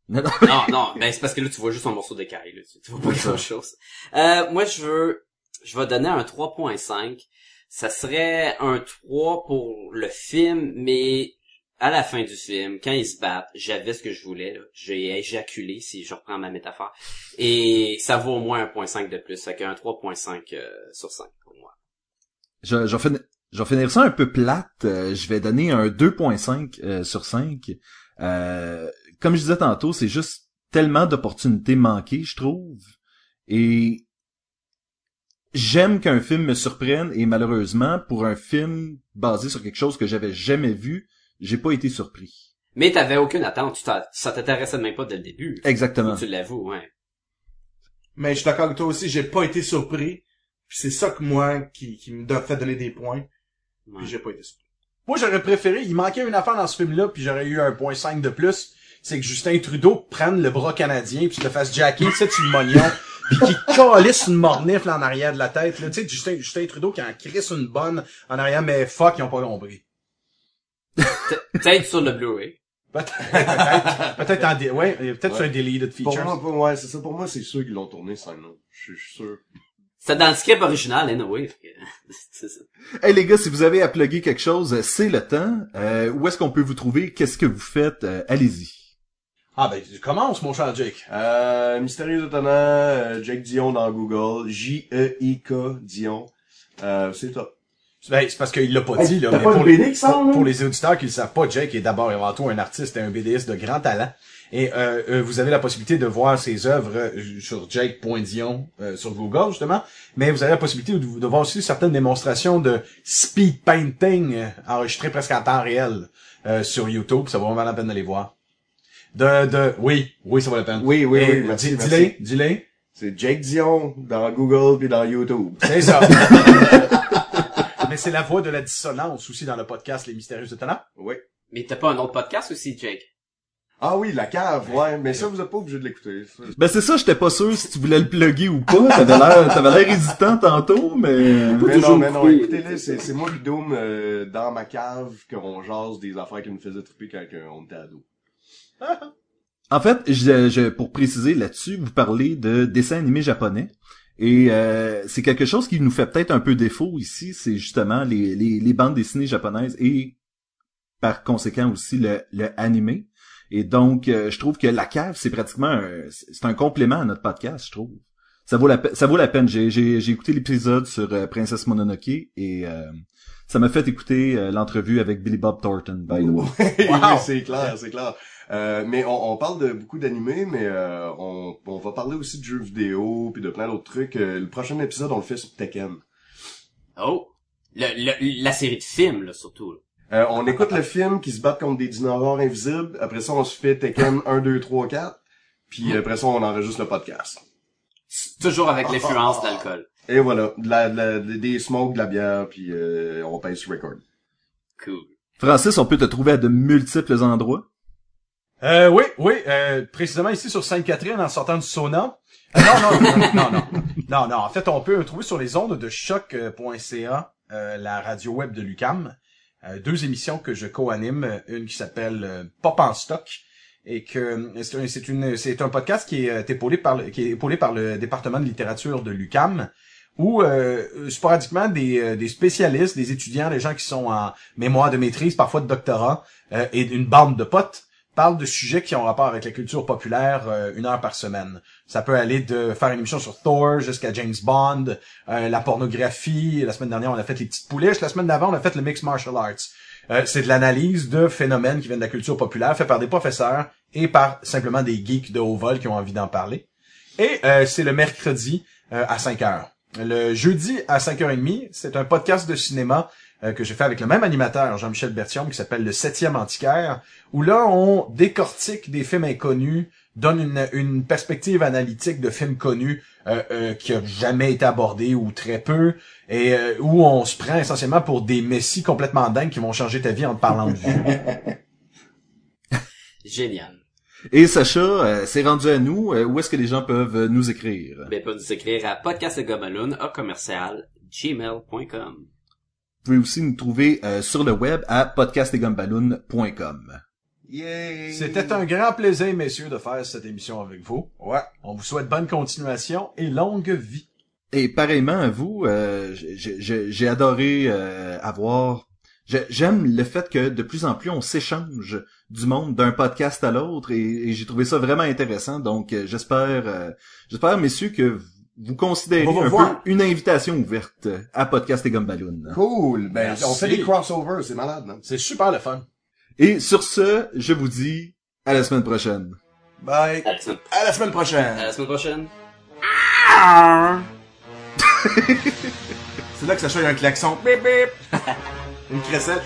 Non, non. Non, non, ben c'est parce que là, tu vois juste un morceau d'écaille, là. Tu, tu vois pas grand chose. Euh, moi, je veux, je vais donner un 3.5. Ça serait un 3 pour le film, mais à la fin du film, quand ils se battent, j'avais ce que je voulais. J'ai éjaculé, si je reprends ma métaphore. Et ça vaut au moins un 1.5 de plus. Fait qu'un 3.5 euh, sur 5 pour moi. Je, je, finir, ça un peu plate. Euh, je vais donner un 2.5 euh, sur 5. Euh, comme je disais tantôt, c'est juste tellement d'opportunités manquées, je trouve. Et j'aime qu'un film me surprenne et malheureusement, pour un film basé sur quelque chose que j'avais jamais vu, j'ai pas été surpris. Mais t'avais aucune attente. Tu t'as- ça t'intéressait même pas dès le début. Exactement. Tu l'avoues, ouais. Mais je suis d'accord avec toi aussi, j'ai pas été surpris. Puis c'est ça que moi, qui, qui me fait donner des points. Ouais. Puis j'ai pas été surpris. Moi, j'aurais préféré, il manquait une affaire dans ce film-là, puis j'aurais eu un point 5 de plus, c'est que Justin Trudeau prenne le bras canadien, puis se le fasse jacker, tu sais, sur le mognon, puis qu'il calisse une mornifle en arrière de la tête, là. Tu sais, Justin, Justin Trudeau qui en crisse une bonne en arrière, mais fuck, ils ont pas compris. Peut-être sur le Blu-ray. Peut-être, peut-être, peut-être en, dé- ouais, peut-être sur un deleted Pour features. moi, pour- ouais, c'est ça. Pour moi, c'est sûr qu'ils l'ont tourné, ça, non. Je suis- je suis sûr. C'était dans le script original, anyway. c'est ça. Hey les gars, si vous avez à plugger quelque chose, euh, c'est le temps. Euh, où est-ce qu'on peut vous trouver? Qu'est-ce que vous faites? Euh, Allez-y. Ah ben, commence, mon cher Jake. Euh, Mystérieux étonnant, euh, Jake Dion dans Google. J-E-I-K Dion. Euh, c'est top. Ben, c'est parce qu'il l'a pas Hey, dit, là. t'as mais pas pour, les, BD qui sort, pour, là? pour les auditeurs qui ne le savent pas, Jake est d'abord et avant tout un artiste et un BDiste de grand talent. Et euh, euh, vous avez la possibilité de voir ses œuvres euh, sur Jake.dion euh, sur Google, justement. Mais vous avez la possibilité de, de voir aussi certaines démonstrations de speed painting euh, enregistrées presque en temps réel euh, sur YouTube. Ça vaut vraiment la peine de les voir. De, de, oui, oui, ça vaut la peine. Oui, oui, Et oui, merci, dis- dis-les. C'est Jake Dion dans Google puis dans YouTube. C'est ça. Mais c'est la voix de la dissonance aussi dans le podcast Les Mystérieux Étonnants. Oui. Mais t'as pas un autre podcast aussi, Jake? Ah oui, la cave, ouais. Mais ça, vous êtes pas obligé de l'écouter. Ben c'est ça, j'étais pas sûr si tu voulais le plugger ou pas. T'avais l'air, t'avais l'air hésitant tantôt, mais... Mais non, mais non, écoutez-le, c'est, c'est moi pis Doom euh, dans ma cave qu'on jase des affaires qui nous faisaient triper quand euh, on était ado. En fait, je, je- pour préciser là-dessus, vous parlez de dessins animés japonais. Et euh, c'est quelque chose qui nous fait peut-être un peu défaut ici, c'est justement les, les, les bandes dessinées japonaises et par conséquent aussi le, le animé. Et donc, euh, je trouve que la cave, c'est pratiquement un, c'est un complément à notre podcast, je trouve. ça vaut la pe- ça vaut la peine. J'ai j'ai j'ai écouté l'épisode sur euh, Princesse Mononoke et euh, ça m'a fait écouter euh, l'entrevue avec Billy Bob Thornton. By the way. oui, Wow. c'est clair, c'est clair. Euh, mais on, on parle de beaucoup d'animés, mais euh, on, on va parler aussi de jeux vidéo puis de plein d'autres trucs. Euh, le prochain épisode, on le fait sur Tekken. Oh! Le, le- la série de films, là, surtout. là. Euh, on écoute le film qui se battent contre des dinosaures invisibles. Après ça, on se fait Tekken 1, 2, 3, 4. Puis après ça, on enregistre le podcast. Toujours avec l'influence d'alcool. Et voilà, de la, de la- des smokes, de la bière, puis euh, on pèse sur record. Cool. Francis, on peut te trouver à de multiples endroits. Euh, oui, oui, euh, précisément ici sur Sainte-Catherine en sortant du sauna. Euh, non, non, non, non, non, non, non. En fait, on peut trouver sur les ondes de choc.ca, euh, la radio web de Lucam. Euh, deux émissions que je co-anime, une qui s'appelle Pop en stock et que c'est un, c'est une c'est un podcast qui est épaulé par le, qui est épaulé par le département de littérature de Lucam où euh, sporadiquement des, des spécialistes, des étudiants, des gens qui sont en mémoire de maîtrise, parfois de doctorat, euh, et une bande de potes parlent de sujets qui ont rapport avec la culture populaire euh, une heure par semaine. Ça peut aller de faire une émission sur Thor jusqu'à James Bond, euh, la pornographie. La semaine dernière, on a fait les petites pouliches. La semaine d'avant, on a fait le mixed martial arts. Euh, c'est de l'analyse de phénomènes qui viennent de la culture populaire, fait par des professeurs et par simplement des geeks de haut vol qui ont envie d'en parler. Et c'est le mercredi à 5 heures. Le jeudi à 5h30, c'est un podcast de cinéma euh, que j'ai fait avec le même animateur, Jean-Michel Bertium, qui s'appelle Le Septième Antiquaire, où là, on décortique des films inconnus, donne une, une perspective analytique de films connus euh, euh, qui a jamais été abordé ou très peu, et euh, où on se prend essentiellement pour des messies complètement dingues qui vont changer ta vie en te parlant de vue. Génial. Et Sacha, euh, c'est rendu à nous. Euh, où est-ce que les gens peuvent euh, nous écrire? Ben, pas nous écrire à podcastlegobaloon, à commercial, gmail.com. Vous pouvez aussi nous trouver euh, sur le web à podcastetgumballoon.com. Yay! C'était un grand plaisir, messieurs, de faire cette émission avec vous. Ouais. On vous souhaite bonne continuation et longue vie. Et pareillement à vous, euh, j'ai- j'ai j'ai adoré euh, avoir... j'ai- J'aime le fait que de plus en plus on s'échange du monde d'un podcast à l'autre et, et j'ai trouvé ça vraiment intéressant. Donc euh, j'espère, euh, j'espère messieurs que vous considérez On va un voir. peu une invitation ouverte à Podcast et Gumballoon. Cool! Ben, Merci. on fait des crossovers, c'est malade, non? C'est super le fun. Et sur ce, je vous dis à la semaine prochaine. Bye. À la semaine, À la semaine prochaine. à la semaine prochaine. C'est là que ça choque un klaxon. Bip bip. Une crécelle.